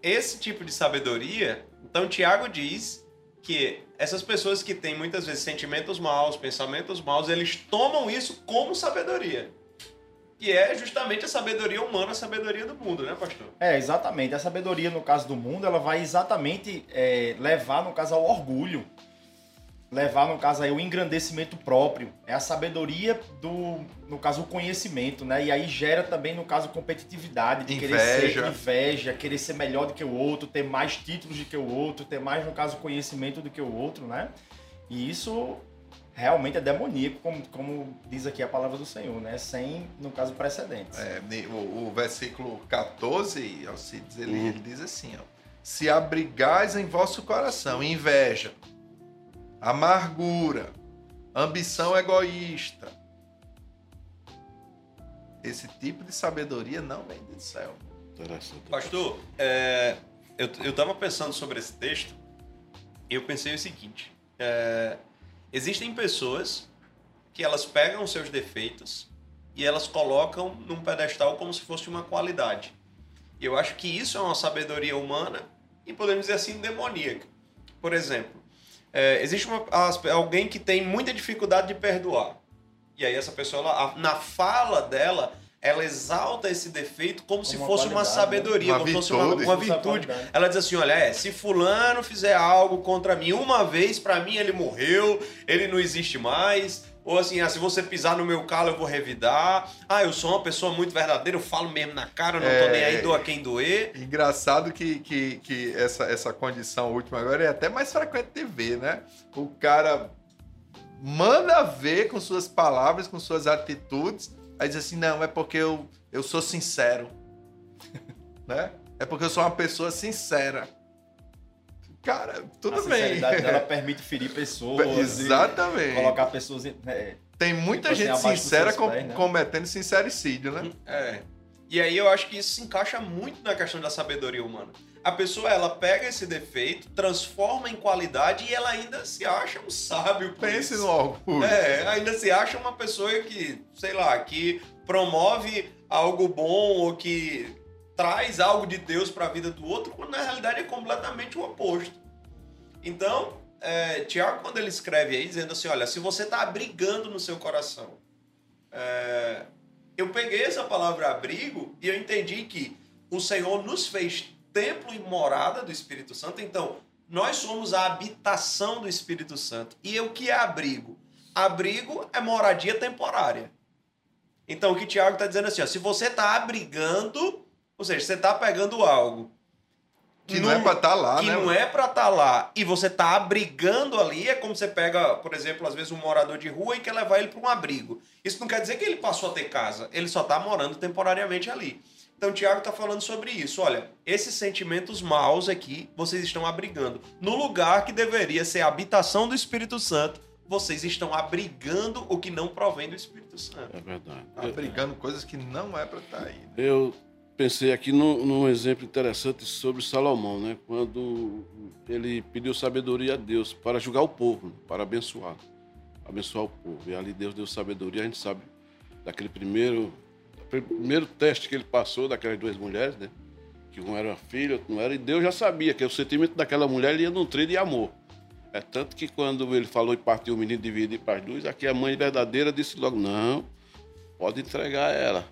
esse tipo de sabedoria, então Tiago diz que essas pessoas que têm muitas vezes sentimentos maus, pensamentos maus, eles tomam isso como sabedoria. Que é justamente a sabedoria humana, a sabedoria do mundo, né, pastor? É, exatamente. A sabedoria, no caso do mundo, ela vai exatamente é, levar, no caso, ao orgulho. Levar, no caso, aí, o engrandecimento próprio. É a sabedoria do, no caso, o conhecimento, né? E aí gera também, no caso, competitividade, de querer Inveja. ser inveja, querer ser melhor do que o outro, ter mais títulos do que o outro, ter mais, no caso, conhecimento do que o outro, né? E isso realmente é demoníaco, como, como diz aqui a palavra do Senhor, né? Sem, no caso, precedentes. É, o, o versículo 14, Alcides, ele, Uhum. ele diz assim, ó. Se abrigais em vosso coração inveja, amargura, ambição egoísta, esse tipo de sabedoria não vem do céu. Pastor, é, eu, eu tava pensando sobre esse texto e eu pensei o seguinte: é, existem pessoas que elas pegam seus defeitos e elas colocam num pedestal como se fosse uma qualidade. E eu acho que isso é uma sabedoria humana e podemos dizer assim demoníaca. Por exemplo, é, existe uma- alguém que tem muita dificuldade de perdoar. E aí essa pessoa, ela- na fala dela, ela exalta esse defeito como, se uma fosse uma qualidade, né? sabedoria, Uma como se fosse uma, virtude. uma Como se fosse uma virtude. qualidade. Ela diz assim, olha, é, se fulano fizer algo contra mim uma vez, pra mim ele morreu, ele não existe mais. Ou assim, ah, se você pisar no meu calo, eu vou revidar. Ah, eu sou uma pessoa muito verdadeira, eu falo mesmo na cara, eu não tô É. nem aí, doa quem doer. Engraçado que, que, que essa, essa condição última agora é até mais frequente de ver, né? O cara manda ver com suas palavras, com suas atitudes, aí diz assim, não, é porque eu, eu sou sincero. né? É porque eu sou uma pessoa sincera. Cara, tudo a bem. sinceridade dela permite ferir pessoas. Exatamente. Colocar pessoas em. é, Tem muita gente sincera com- pés, né? cometendo sincericídio, né? É. E aí eu acho que isso se encaixa muito na questão da sabedoria humana. A pessoa, ela pega esse defeito, transforma em qualidade e ela ainda se acha um sábio Pense isso. no. É, ainda se acha uma pessoa que, sei lá, que promove algo bom ou que traz algo de Deus para a vida do outro, quando na realidade é completamente o oposto. Então, é, Tiago, quando ele escreve aí, dizendo assim: olha, se você está abrigando no seu coração, é, eu peguei essa palavra abrigo e eu entendi que o Senhor nos fez templo e morada do Espírito Santo, então nós somos a habitação do Espírito Santo. E o que é abrigo? Abrigo é moradia temporária. Então o que Tiago está dizendo assim: ó, se você está abrigando, ou seja, você está pegando algo Que não é pra estar lá, que né? não é pra estar lá e você tá abrigando ali, é como você pega, por exemplo, às vezes um morador de rua e quer levar ele para um abrigo. Isso não quer dizer que ele passou a ter casa, ele só tá morando temporariamente ali. Então o Tiago tá falando sobre isso. Olha, esses sentimentos maus aqui, vocês estão abrigando. No lugar que deveria ser a habitação do Espírito Santo, vocês estão abrigando o que não provém do Espírito Santo. É verdade. Tá brigando coisas que não é pra estar aí. né? Eu pensei aqui num, num exemplo interessante sobre Salomão, né? Quando ele pediu sabedoria a Deus para julgar o povo, para abençoar, abençoar o povo. E ali Deus deu sabedoria, a gente sabe daquele primeiro, primeiro teste que ele passou daquelas duas mulheres, né? Que um era filho, outro não era, e Deus já sabia que o sentimento daquela mulher ele ia nutrir de amor. É tanto que quando ele falou e partiu o menino dividir para as duas, aqui a mãe verdadeira disse logo: não, pode entregar ela.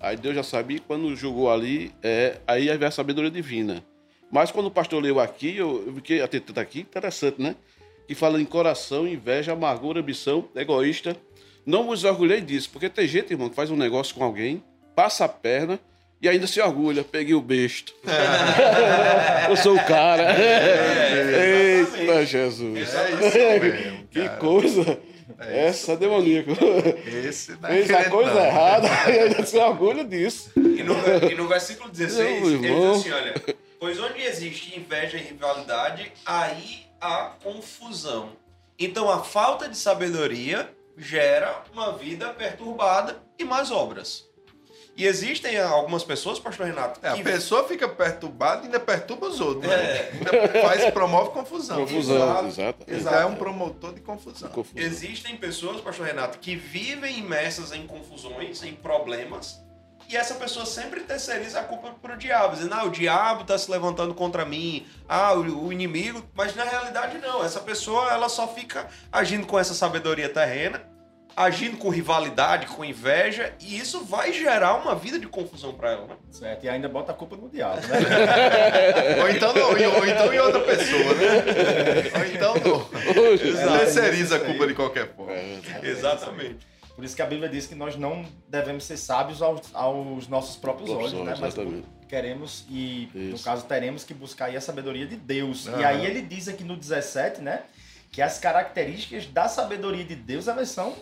Aí Deus já sabia, quando julgou ali, é, aí veio a sabedoria divina. Mas quando o pastor leu aqui, eu, eu fiquei atento aqui, interessante, né? Que fala em coração, inveja, amargura, ambição, egoísta. Não vos orgulhei disso, porque tem gente, irmão, que faz um negócio com alguém, passa a perna e ainda se orgulha. Peguei o besta. eu sou o cara. Eita, Jesus. É isso mesmo, Que coisa. É Essa é demoníaco. Esse é Fez a coisa não. errada e ainda se orgulha disso. E no, e no versículo 16, Meu ele diz irmão. assim: olha, pois onde existe inveja e rivalidade, aí há confusão. Então a falta de sabedoria gera uma vida perturbada e mais obras. E existem algumas pessoas, pastor Renato, É, a que pessoa fica perturbada e ainda perturba os outros. Né? É. Ainda faz, promove confusão. Confusão, exato. Ele é um promotor de confusão. Confusão. Existem pessoas, pastor Renato, que vivem imersas em confusões, em problemas, e essa pessoa sempre terceiriza a culpa pro diabo, dizendo, ah, o diabo tá se levantando contra mim, ah, o, o inimigo, mas na realidade não, essa pessoa ela só fica agindo com essa sabedoria terrena, agindo com rivalidade, com inveja, e isso vai gerar uma vida de confusão para ela, né? Certo, e ainda bota a culpa no diabo, né? Ou então, no- ou então em outra pessoa, né? Ou então no, Exato. terceiriza a culpa de qualquer forma. Exatamente. Por isso que a Bíblia diz que nós não devemos ser sábios aos, aos nossos próprios olhos, né? Mas Exatamente. queremos e, no Isso. caso, teremos que buscar aí a sabedoria de Deus. E Aham. aí ele diz aqui no 17, né? que as características da sabedoria de Deus elas são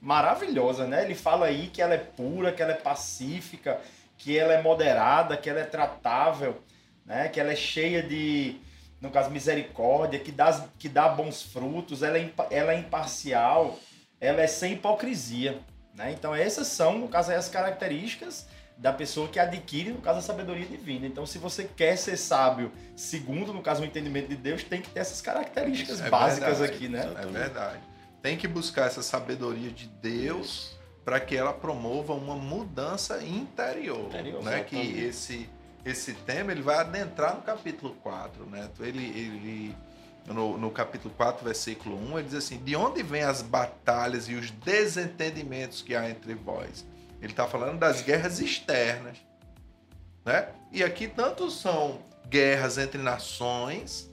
maravilhosas, né? Ele fala aí que ela é pura, que ela é pacífica, que ela é moderada, que ela é tratável, né? Que ela é cheia de, no caso, misericórdia, que dá, que dá bons frutos, ela é, ela é imparcial, ela é sem hipocrisia, né? Então essas são, no caso, as características da pessoa que adquire, no caso, a sabedoria divina. Então, se você quer ser sábio, segundo, no caso, o entendimento de Deus, tem que ter essas características é básicas verdade, aqui, né? É verdade. Tem que buscar essa sabedoria de Deus para que ela promova uma mudança interior, interior né? Que esse esse tema ele vai adentrar no capítulo 4, né? Ele, ele no, no capítulo 4, versículo 1, ele diz assim: De onde vêm as batalhas e os desentendimentos que há entre vós? Ele está falando das guerras externas. Né? E aqui tanto são guerras entre nações,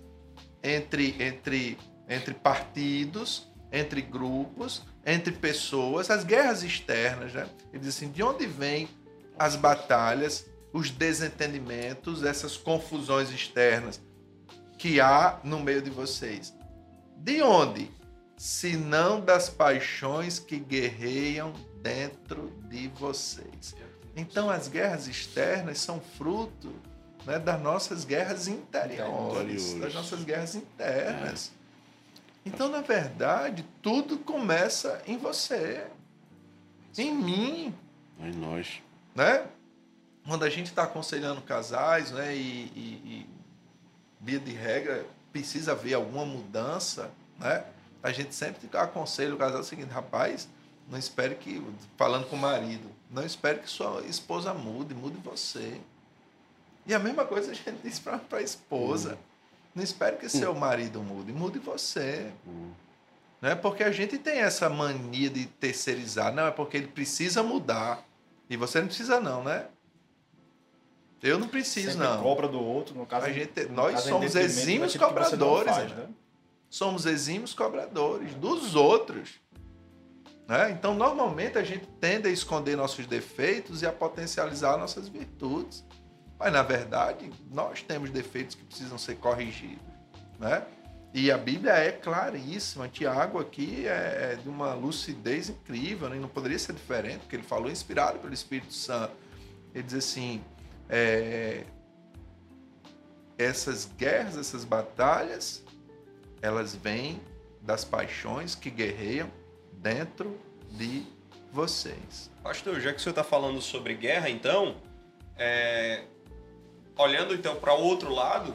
entre, entre, entre partidos, entre grupos, entre pessoas, as guerras externas. Né? Ele diz assim: de onde vêm as batalhas, os desentendimentos, essas confusões externas que há no meio de vocês? De onde? Se não das paixões que guerreiam dentro de vocês. Então, as guerras externas são fruto né, das nossas guerras interiores, das nossas guerras internas. Então, na verdade, tudo começa em você, em mim. Em nós. Né? Quando a gente está aconselhando casais, né, e, e, e, via de regra, precisa haver alguma mudança, né? A gente sempre aconselha o casal o seguinte, rapaz, não espere que, falando com o marido, não espere que sua esposa mude, mude você. E a mesma coisa a gente diz para a esposa. Uhum. Não espere que seu marido mude, mude você. Uhum. Não é porque a gente tem essa mania de terceirizar, não, é porque ele precisa mudar. E você não precisa não, né? Eu não preciso Sempre não. cobra do outro, no caso. A gente, nós caso somos exímios cobradores. Faz, né? Somos exímios cobradores dos outros. Né? Então, normalmente, a gente tende a esconder nossos defeitos e a potencializar nossas virtudes. Mas, na verdade, nós temos defeitos que precisam ser corrigidos. Né? E a Bíblia é claríssima. Tiago aqui é, é de uma lucidez incrível, né? não poderia ser diferente, porque ele falou inspirado pelo Espírito Santo. Ele diz assim: é, essas guerras, essas batalhas, elas vêm das paixões que guerreiam dentro de vocês. Pastor, já que o senhor está falando sobre guerra, então, é... olhando então para o outro lado,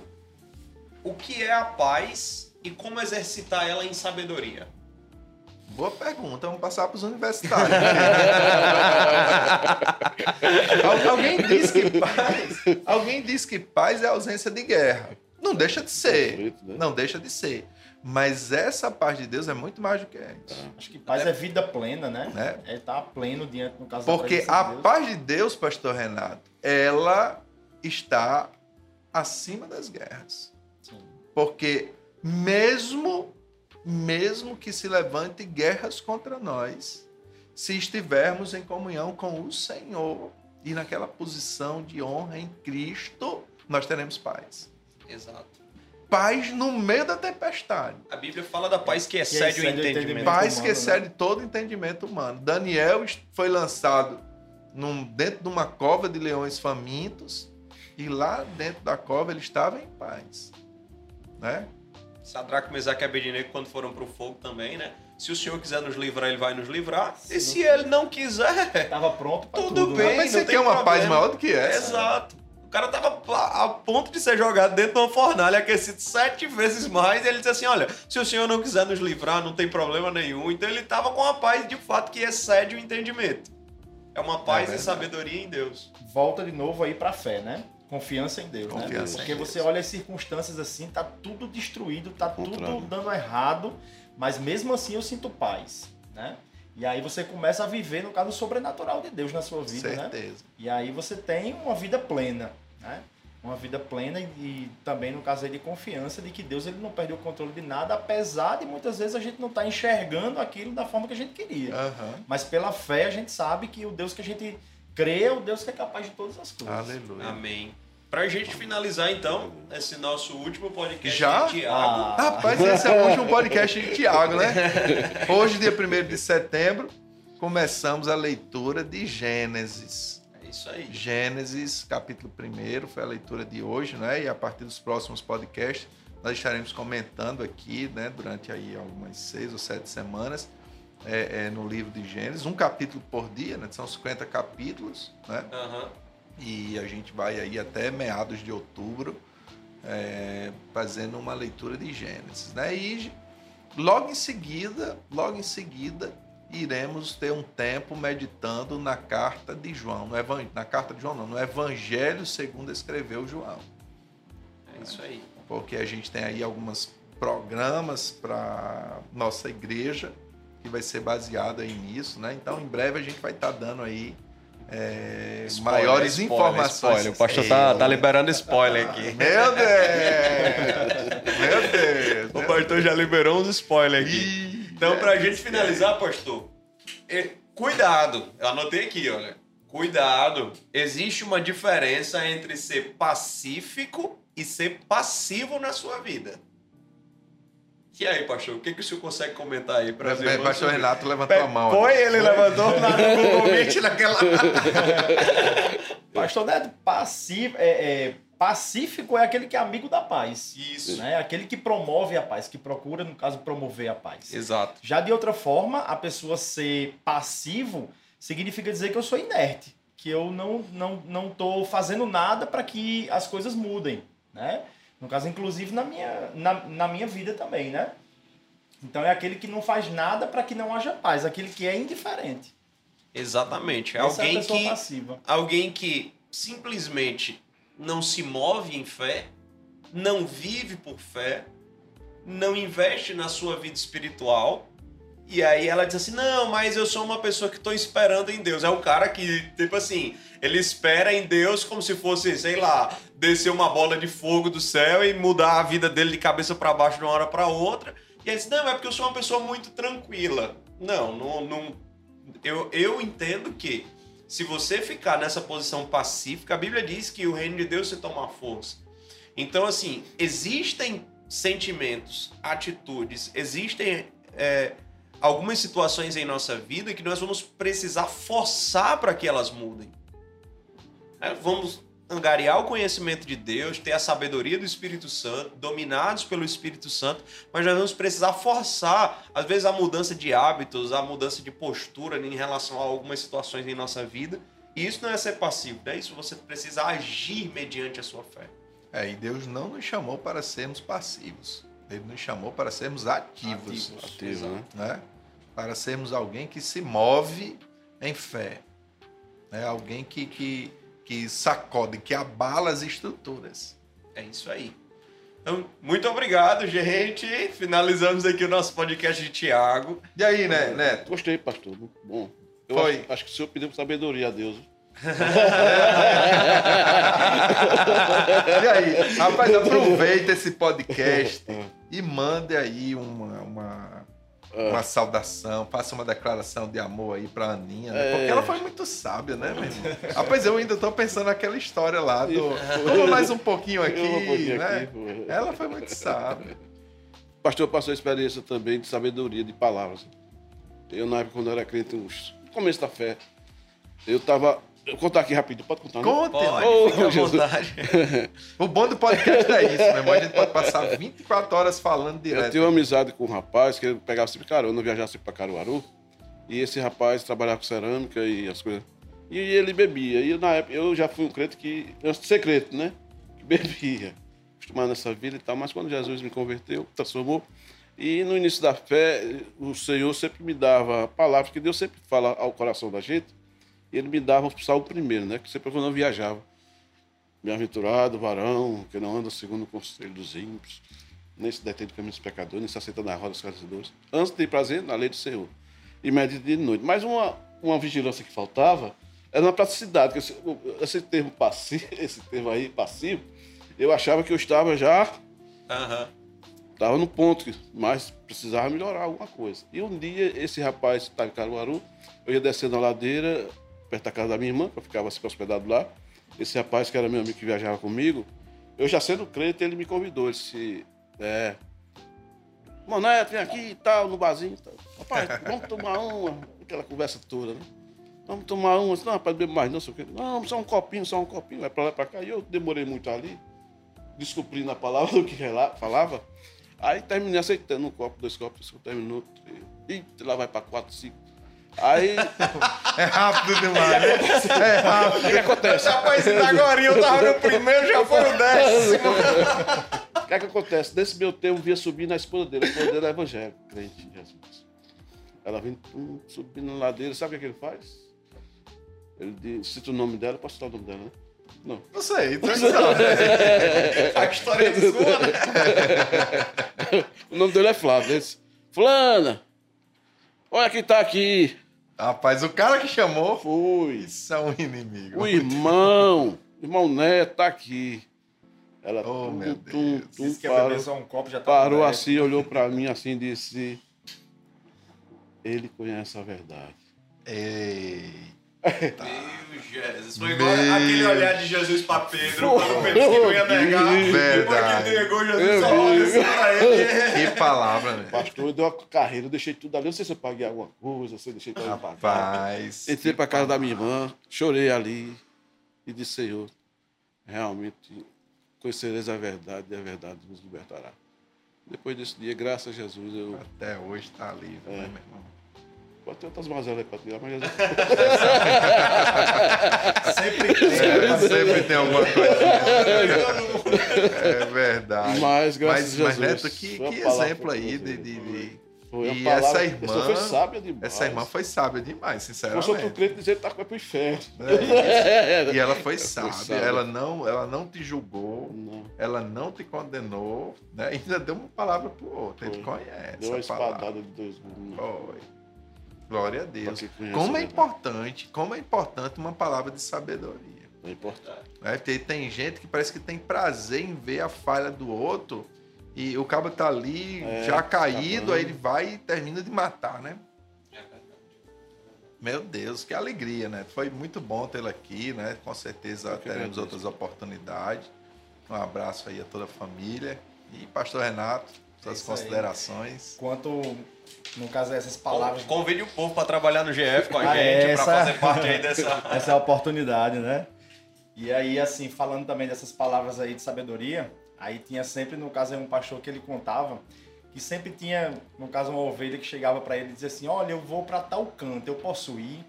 o que é a paz e como exercitar ela em sabedoria? Boa pergunta, vamos passar para os universitários. alguém diz que paz, alguém diz que paz é ausência de guerra. Não deixa de ser, né? não deixa de ser. Mas essa paz de Deus é muito mais do que isso. É. Acho que paz é, é vida plena, né? É, é estar pleno diante no caso Porque a de paz de Deus, pastor Renato, ela está acima das guerras. Sim. Porque mesmo mesmo que se levante guerras contra nós, se estivermos em comunhão com o Senhor e naquela posição de honra em Cristo, nós teremos paz. Exato paz no meio da tempestade. A Bíblia fala da paz que excede, que excede o entendimento. entendimento paz humano, que excede né? todo entendimento humano. Daniel foi lançado num, dentro de uma cova de leões famintos e lá dentro da cova ele estava em paz. Né? Sadraco, Mesaque e Abednego quando foram para o fogo também, né? Se o Senhor quiser nos livrar, Ele vai nos livrar. E se Ele não quiser... Estava pronto para tudo. Tudo bem, Mas você quer uma paz maior do que essa. Exato cara tava a ponto de ser jogado dentro de uma fornalha aquecido sete vezes mais. E ele disse assim: Olha, se o senhor não quiser nos livrar, não tem problema nenhum. Então ele tava com uma paz de fato que excede o entendimento. É uma paz é e sabedoria em Deus. Volta de novo aí pra fé, né? Confiança em Deus, né? Confiança né? Porque você olha as circunstâncias assim, tá tudo destruído, tá tudo dando errado, mas mesmo assim eu sinto paz, né? E aí você começa a viver, no caso, sobrenatural de Deus na sua vida, né? Certeza. né? E aí você tem uma vida plena né? Uma vida plena e, e também no caso aí de confiança de que Deus ele não perde o controle de nada, apesar de muitas vezes a gente não estar tá enxergando aquilo da forma que a gente queria. Uhum. Mas pela fé a gente sabe que o Deus que a gente crê é o Deus que é capaz de todas as coisas. Aleluia. Amém. Pra gente finalizar, então, esse nosso último podcast Já? de Tiago. Ah. Rapaz, esse é o último podcast de Tiago, né? Hoje, dia 1 de setembro, começamos a leitura de Gênesis. É isso aí. Gênesis, capítulo 1, foi a leitura de hoje, né? E a partir dos próximos podcasts, nós estaremos comentando aqui, né, durante aí algumas seis ou sete semanas, é, é, no livro de Gênesis, um capítulo por dia, né? São 50 capítulos, né? Aham. E a gente vai aí até meados de outubro é, fazendo uma leitura de Gênesis, né? E logo em seguida, logo em seguida, iremos ter um tempo meditando na carta de João, no evan- na carta de João não, no Evangelho segundo escreveu João, É isso aí. porque a gente tem aí alguns programas para nossa igreja que vai ser baseado aí nisso, né? Então em breve a gente vai estar dando aí é, Spoiler, maiores spoiler, informações. spoiler. O pastor tá, tá liberando spoiler aqui. Meu Deus! Meu Deus! O pastor já liberou uns spoilers aqui. Então, pra Deus gente finalizar, pastor, é, cuidado. Eu anotei aqui, olha. Cuidado. Existe uma diferença entre ser pacífico e ser passivo na sua vida. E aí, pastor, o que, que o senhor consegue comentar aí para. O pastor Renato levantou a mão. Foi, né? ele levantou lá no Meet naquela. Pastor Neto, passivo, é, é, pacífico é aquele que é amigo da paz. Isso. Né? Aquele que promove a paz, que procura, no caso, promover a paz. Exato. Já de outra forma, a pessoa ser passivo significa dizer que eu sou inerte, que eu não não não tô fazendo nada para que as coisas mudem, né? No caso, inclusive na minha na, na minha vida também, né? Então é aquele que não faz nada para que não haja paz, aquele que é indiferente. Exatamente. É Essa alguém é a pessoa que passiva. alguém que simplesmente não se move em fé, não vive por fé, não investe na sua vida espiritual. E aí ela diz assim: "Não, mas eu sou uma pessoa que estou esperando em Deus". É o cara que, tipo assim, ele espera em Deus como se fosse, sei lá, descer uma bola de fogo do céu e mudar a vida dele de cabeça para baixo de uma hora para outra. E ele diz: "Não, é porque eu sou uma pessoa muito tranquila". Não, não, não eu, eu entendo que se você ficar nessa posição pacífica, a Bíblia diz que o reino de Deus se toma força. Então, assim, existem sentimentos, atitudes, existem é, algumas situações em nossa vida que nós vamos precisar forçar para que elas mudem. É, vamos angariar o conhecimento de Deus, ter a sabedoria do Espírito Santo, dominados pelo Espírito Santo, mas nós vamos precisar forçar, às vezes, a mudança de hábitos, a mudança de postura em relação a algumas situações em nossa vida. E isso não é ser passivo, né? Isso você precisa agir mediante a sua fé. É, e Deus não nos chamou para sermos passivos. Ele nos chamou para sermos ativos, Ativos, Ativo, né? né? Para sermos alguém que se move em fé. Né? Alguém que, que, que sacode, que abala as estruturas. É isso aí. Então, muito obrigado, gente. Finalizamos aqui o nosso podcast de Tiago. E aí, né, Neto? Gostei, pastor. Muito bom. Eu Foi. Acho, acho que o senhor pediu sabedoria a Deus. E aí? Rapaz, aproveita esse podcast e mande aí uma, uma, uma saudação, faça uma declaração de amor aí pra Aninha, né? Porque É. ela foi muito sábia, né, meu irmão? Rapaz, eu ainda tô pensando naquela história lá do. Vamos mais um pouquinho aqui, um pouquinho né? aqui. Ela foi muito sábia. O pastor passou a experiência também de sabedoria de palavras. Eu, na época, quando eu era crente, no começo da fé, eu tava. Eu vou contar aqui rapidinho, pode contar? né? Ô, fica à Jesus. vontade. O bom do podcast é isso, meu irmão. A gente pode passar 24 horas falando Eu direto. tinha uma amizade com um rapaz que ele pegava sempre carona, eu viajava sempre pra Caruaru. E esse rapaz trabalhava com cerâmica e as coisas. E ele bebia. E eu, na época eu já fui um crente que. Ser crente, né? Que bebia. Acostumado nessa vida e tal. Mas quando Jesus me converteu, transformou. E no início da fé, o Senhor sempre me dava palavras que Deus sempre fala ao coração da gente. E ele me dava o salmo primeiro, né? Que sempre quando eu viajava. Bem-aventurado, varão, que não anda segundo o conselho dos ímpios, nem se detém do caminho dos pecadores, nem se aceita na roda dos caçadores. Antes de ter prazer na lei do Senhor. E medita de noite. Mas uma, uma vigilância que faltava era na praticidade. que Esse, esse termo passivo, esse termo aí, passivo, eu achava que eu estava já Aham. estava no ponto, que- mas precisava melhorar alguma coisa. E um dia, esse rapaz estava em Caruaru, eu ia descendo a ladeira, perto da casa da minha irmã, que eu ficava assim hospedado lá, esse rapaz que era meu amigo que viajava comigo, eu já sendo crente, ele me convidou. Ele disse, é. Moneto, vem aqui e tal, no barzinho. Tal. Rapaz, vamos tomar uma. Aquela conversa toda, né? Vamos tomar uma. Não, rapaz, bebo mais, não sei o quê. Não, só um copinho, só um copinho. Vai pra lá e pra cá. E eu demorei muito ali, descobrindo a palavra do que falava. Aí terminei aceitando um copo, dois copos, terminou. E lá vai pra quatro, cinco. Aí. É rápido demais. né? É rápido. O que, acontece? Rapaz, agora eu tava no primeiro, já foi o décimo. O que é que acontece? Nesse meu tempo, via subir na esposa dele. A esposa dele é evangélica, crente em Jesus. Ela vem pum, subindo na ladeira. Sabe o que, é que ele faz? Ele diz, cita o nome dela. Posso citar o nome dela, né? Não. Não sei, então não. A história é sua, né? O nome dele é Flávio. Ele disse, Fulana, olha quem tá aqui. Rapaz, o cara que chamou Fui. isso é um inimigo. O irmão, irmão Neto tá aqui. Ela Oh, tum, meu tum, Deus. tum, Disse que ia parou, beber só um copo, já tá parou assim, olhou pra mim assim e disse: Ele conhece a verdade. Ei. Meu Jesus. Foi Meu igual aquele olhar de Jesus pra Pedro, quando Pedro que não ia negar. Depois Verdade. que negou, Jesus só olha assim pra ele. Que palavra, né? Pastor, eu dei uma carreira, eu deixei tudo ali. Não sei se eu paguei alguma coisa, se eu deixei tudo pagar. Rapaz. Entrei pra casa da minha irmã, chorei ali e disse: Senhor, realmente conhecereis a verdade e a verdade nos libertará. Depois desse dia, graças a Jesus, eu. Até hoje tá livre, né, meu irmão? Pode ter outras mazelas aí pra tirar, mas. Sempre tem. É, sempre tem alguma coisa. É verdade. Mas, graças mas, a mas Neto, que, foi que palavra exemplo aí de. de- de- Foi a E palavra- essa irmã. foi sábia demais. Essa irmã foi sábia demais, Se fosse outro sinceramente. crente, que tá com pro inferno. E ela foi Foi sábia, sábia. ela não, ela não te julgou, Não, ela não te condenou, né? ainda deu uma palavra pro outro, ele Foi. conhece deu uma a palavra. espadada de dois gumes. Foi. Glória a Deus. Como é importante, como é importante uma palavra de sabedoria. É importante. Né? Porque tem gente que parece que tem prazer em ver a falha do outro e o cabo tá ali É, já caído, acabando. aí ele vai e termina de matar, né? Meu Deus, que alegria, né? Foi muito bom tê-lo aqui, né? Com certeza teremos outras oportunidades. Um abraço aí a toda a família. E Pastor Renato, suas aí. considerações. Quanto, no caso, essas palavras. Convide o povo pra trabalhar no GF com a Ah, gente, é, pra essa- fazer parte aí dessa. Essa é a oportunidade, né? E aí, assim, falando também dessas palavras aí de sabedoria, aí tinha sempre, no caso, um pastor que ele contava, que sempre tinha, no caso, uma ovelha que chegava pra ele e dizia assim: Olha, eu vou pra tal canto, eu posso ir.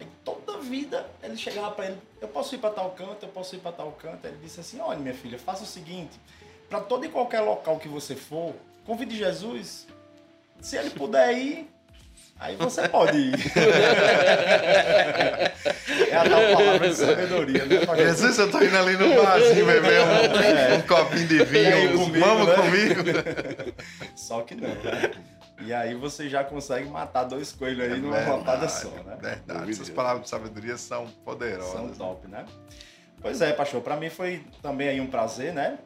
E toda vida ele chegava pra ele: Eu posso ir pra tal canto, eu posso ir pra tal canto. Ele disse assim: Olha, minha filha, faça o seguinte: pra todo e qualquer local que você for, convide Jesus. Se ele puder ir, aí você pode ir. é a tal palavra de sabedoria, né? Jesus, eu tô indo ali no barzinho beber um, um copinho de vinho. comigo, Vamos né? comigo. Só que não, né? E aí você já consegue matar dois coelhos aí numa Verdade, rotada só, né? Verdade. Essas palavras de sabedoria são São poderosas. top, né? Pois é, pastor, pra mim foi também aí um prazer, né?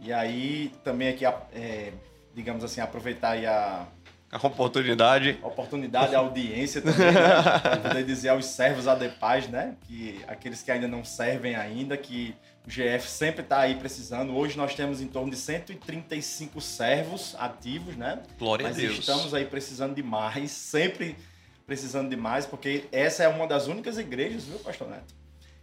E aí também aqui, é, digamos assim, aproveitar aí a A oportunidade. oportunidade, a audiência também, né? Poder dizer aos servos ADPAS, né? Que aqueles que ainda não servem ainda, que o GF sempre está aí precisando. Hoje nós temos em torno de 135 servos ativos, né? Glória Mas a Deus. estamos aí precisando de mais, sempre precisando de mais, porque essa é uma das únicas igrejas, viu, pastor Neto?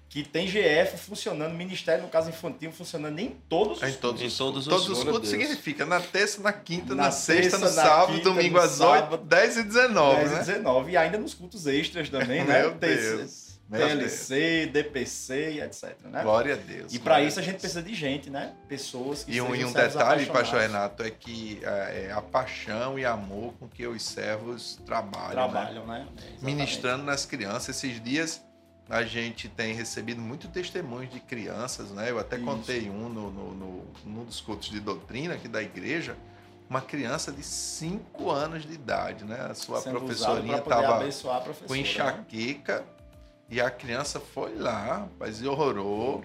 Que tem GF funcionando, Ministério, no caso infantil, funcionando em todos Em os todos, Em os todos os- Todos os cultos Deus. significa na terça, na quinta, na, Na sexta, no sábado, quinta, domingo no às 8, sábado. 10 e 19, 10 e né? 19, e ainda nos cultos extras também, né? Meu Deus. TLC, DPC e etc, né? Glória a Deus. E para isso a gente precisa de gente, né? Pessoas que E um, e sejam um detalhe, pastor Renato, é que é, é a paixão e amor com que os servos trabalham, né? Trabalham, né? É, exatamente. ministrando nas crianças. Esses dias a gente tem recebido muito testemunhos de crianças, né? Eu até Isso. contei um no, no, no- num dos cultos de doutrina aqui da igreja. Uma criança de 5 anos de idade, né? A sua Sendo professorinha estava professora, com né? enxaqueca e a criança foi lá, rapaz, e orou,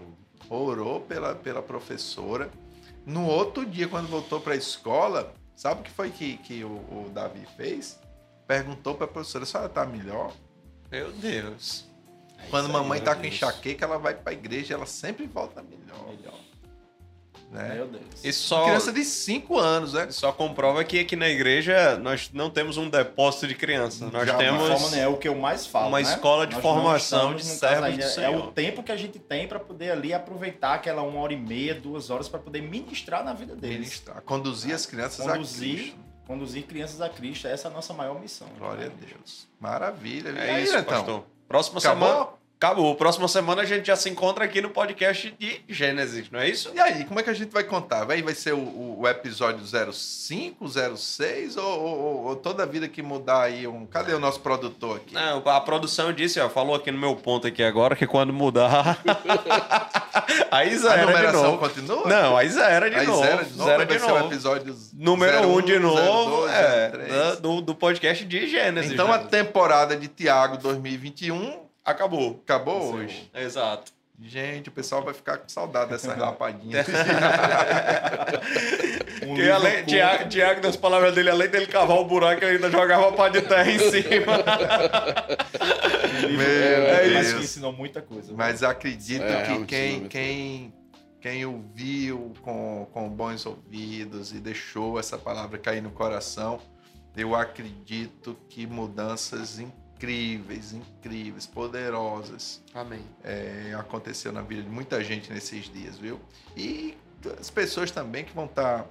orou pela, pela professora. No outro dia, quando voltou para a escola, sabe o que foi que, que o, o Davi fez? Perguntou para a professora: a senhora está melhor? Meu Deus. Quando isso aí, mamãe meu tá com Deus. enxaqueca, ela vai pra igreja, ela sempre volta melhor. Melhor. Né? Meu Deus. Isso só, Criança de 5 anos, né? só comprova que aqui na igreja nós não temos um depósito de crianças. Nós Jamais. temos. forma, né, é o que eu mais falo. uma né? escola de Nós formação de servos do Senhor. É o tempo que a gente tem para poder ali aproveitar aquela uma hora e meia, duas horas para poder ministrar na vida deles. Ministrar, conduzir as crianças a Conduzir, Cristo. conduzir crianças a Cristo. Essa é a nossa maior missão. Glória a Deus. Maravilha. E É aí, isso, pastor. Próxima Acabou? semana. Acabou. Próxima semana a gente já se encontra aqui no podcast de Gênesis, não é isso? E aí, como é que a gente vai contar? Vai, vai ser o, o- episódio 05, 06 ou, ou- ou- toda vida que mudar aí um... Cadê o nosso produtor aqui? Não, a produção disse, ó, falou aqui no meu ponto aqui agora que quando mudar. aí a zera de numeração novo. continua? Não, aí zera de aí nodo. zero de novo, Zera vai de ser o novo. episódio Número 1 um de 01, novo, 02, é, 03. da- do, do podcast de Gênesis. Então a né? temporada de Tiago 2021 acabou. acabou hoje. Exato. Gente, o pessoal vai ficar com saudade dessa rapadinha. Um livro além. Tiago, Tiago, das palavras dele, além dele cavar o buraco, ele ainda jogava pá de terra em cima. Meu mas Deus. que ensinou muita coisa. Mas acredito É, que realmente, quem, quem, quem ouviu com, com bons ouvidos e deixou essa palavra cair no coração, eu acredito que mudanças incríveis, incríveis, poderosas Amém. é, aconteceu na vida de muita gente nesses dias, viu? E as pessoas também que vão estar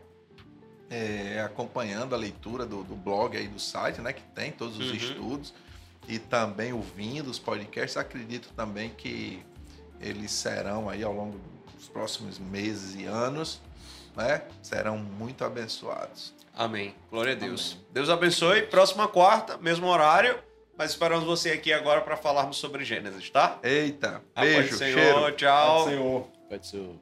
é, acompanhando a leitura do, do blog aí do site, né? Que tem todos os Uhum. estudos e também ouvindo os podcasts, acredito também que eles serão aí ao longo dos próximos meses e anos, né? Serão muito abençoados. Amém. Glória a Deus. Deus abençoe. Próxima quarta, mesmo horário. Mas esperamos você aqui agora para falarmos sobre Gênesis, tá? Eita, beijo, Senhor. cheiro. Tchau. Senhor. Pode ser o-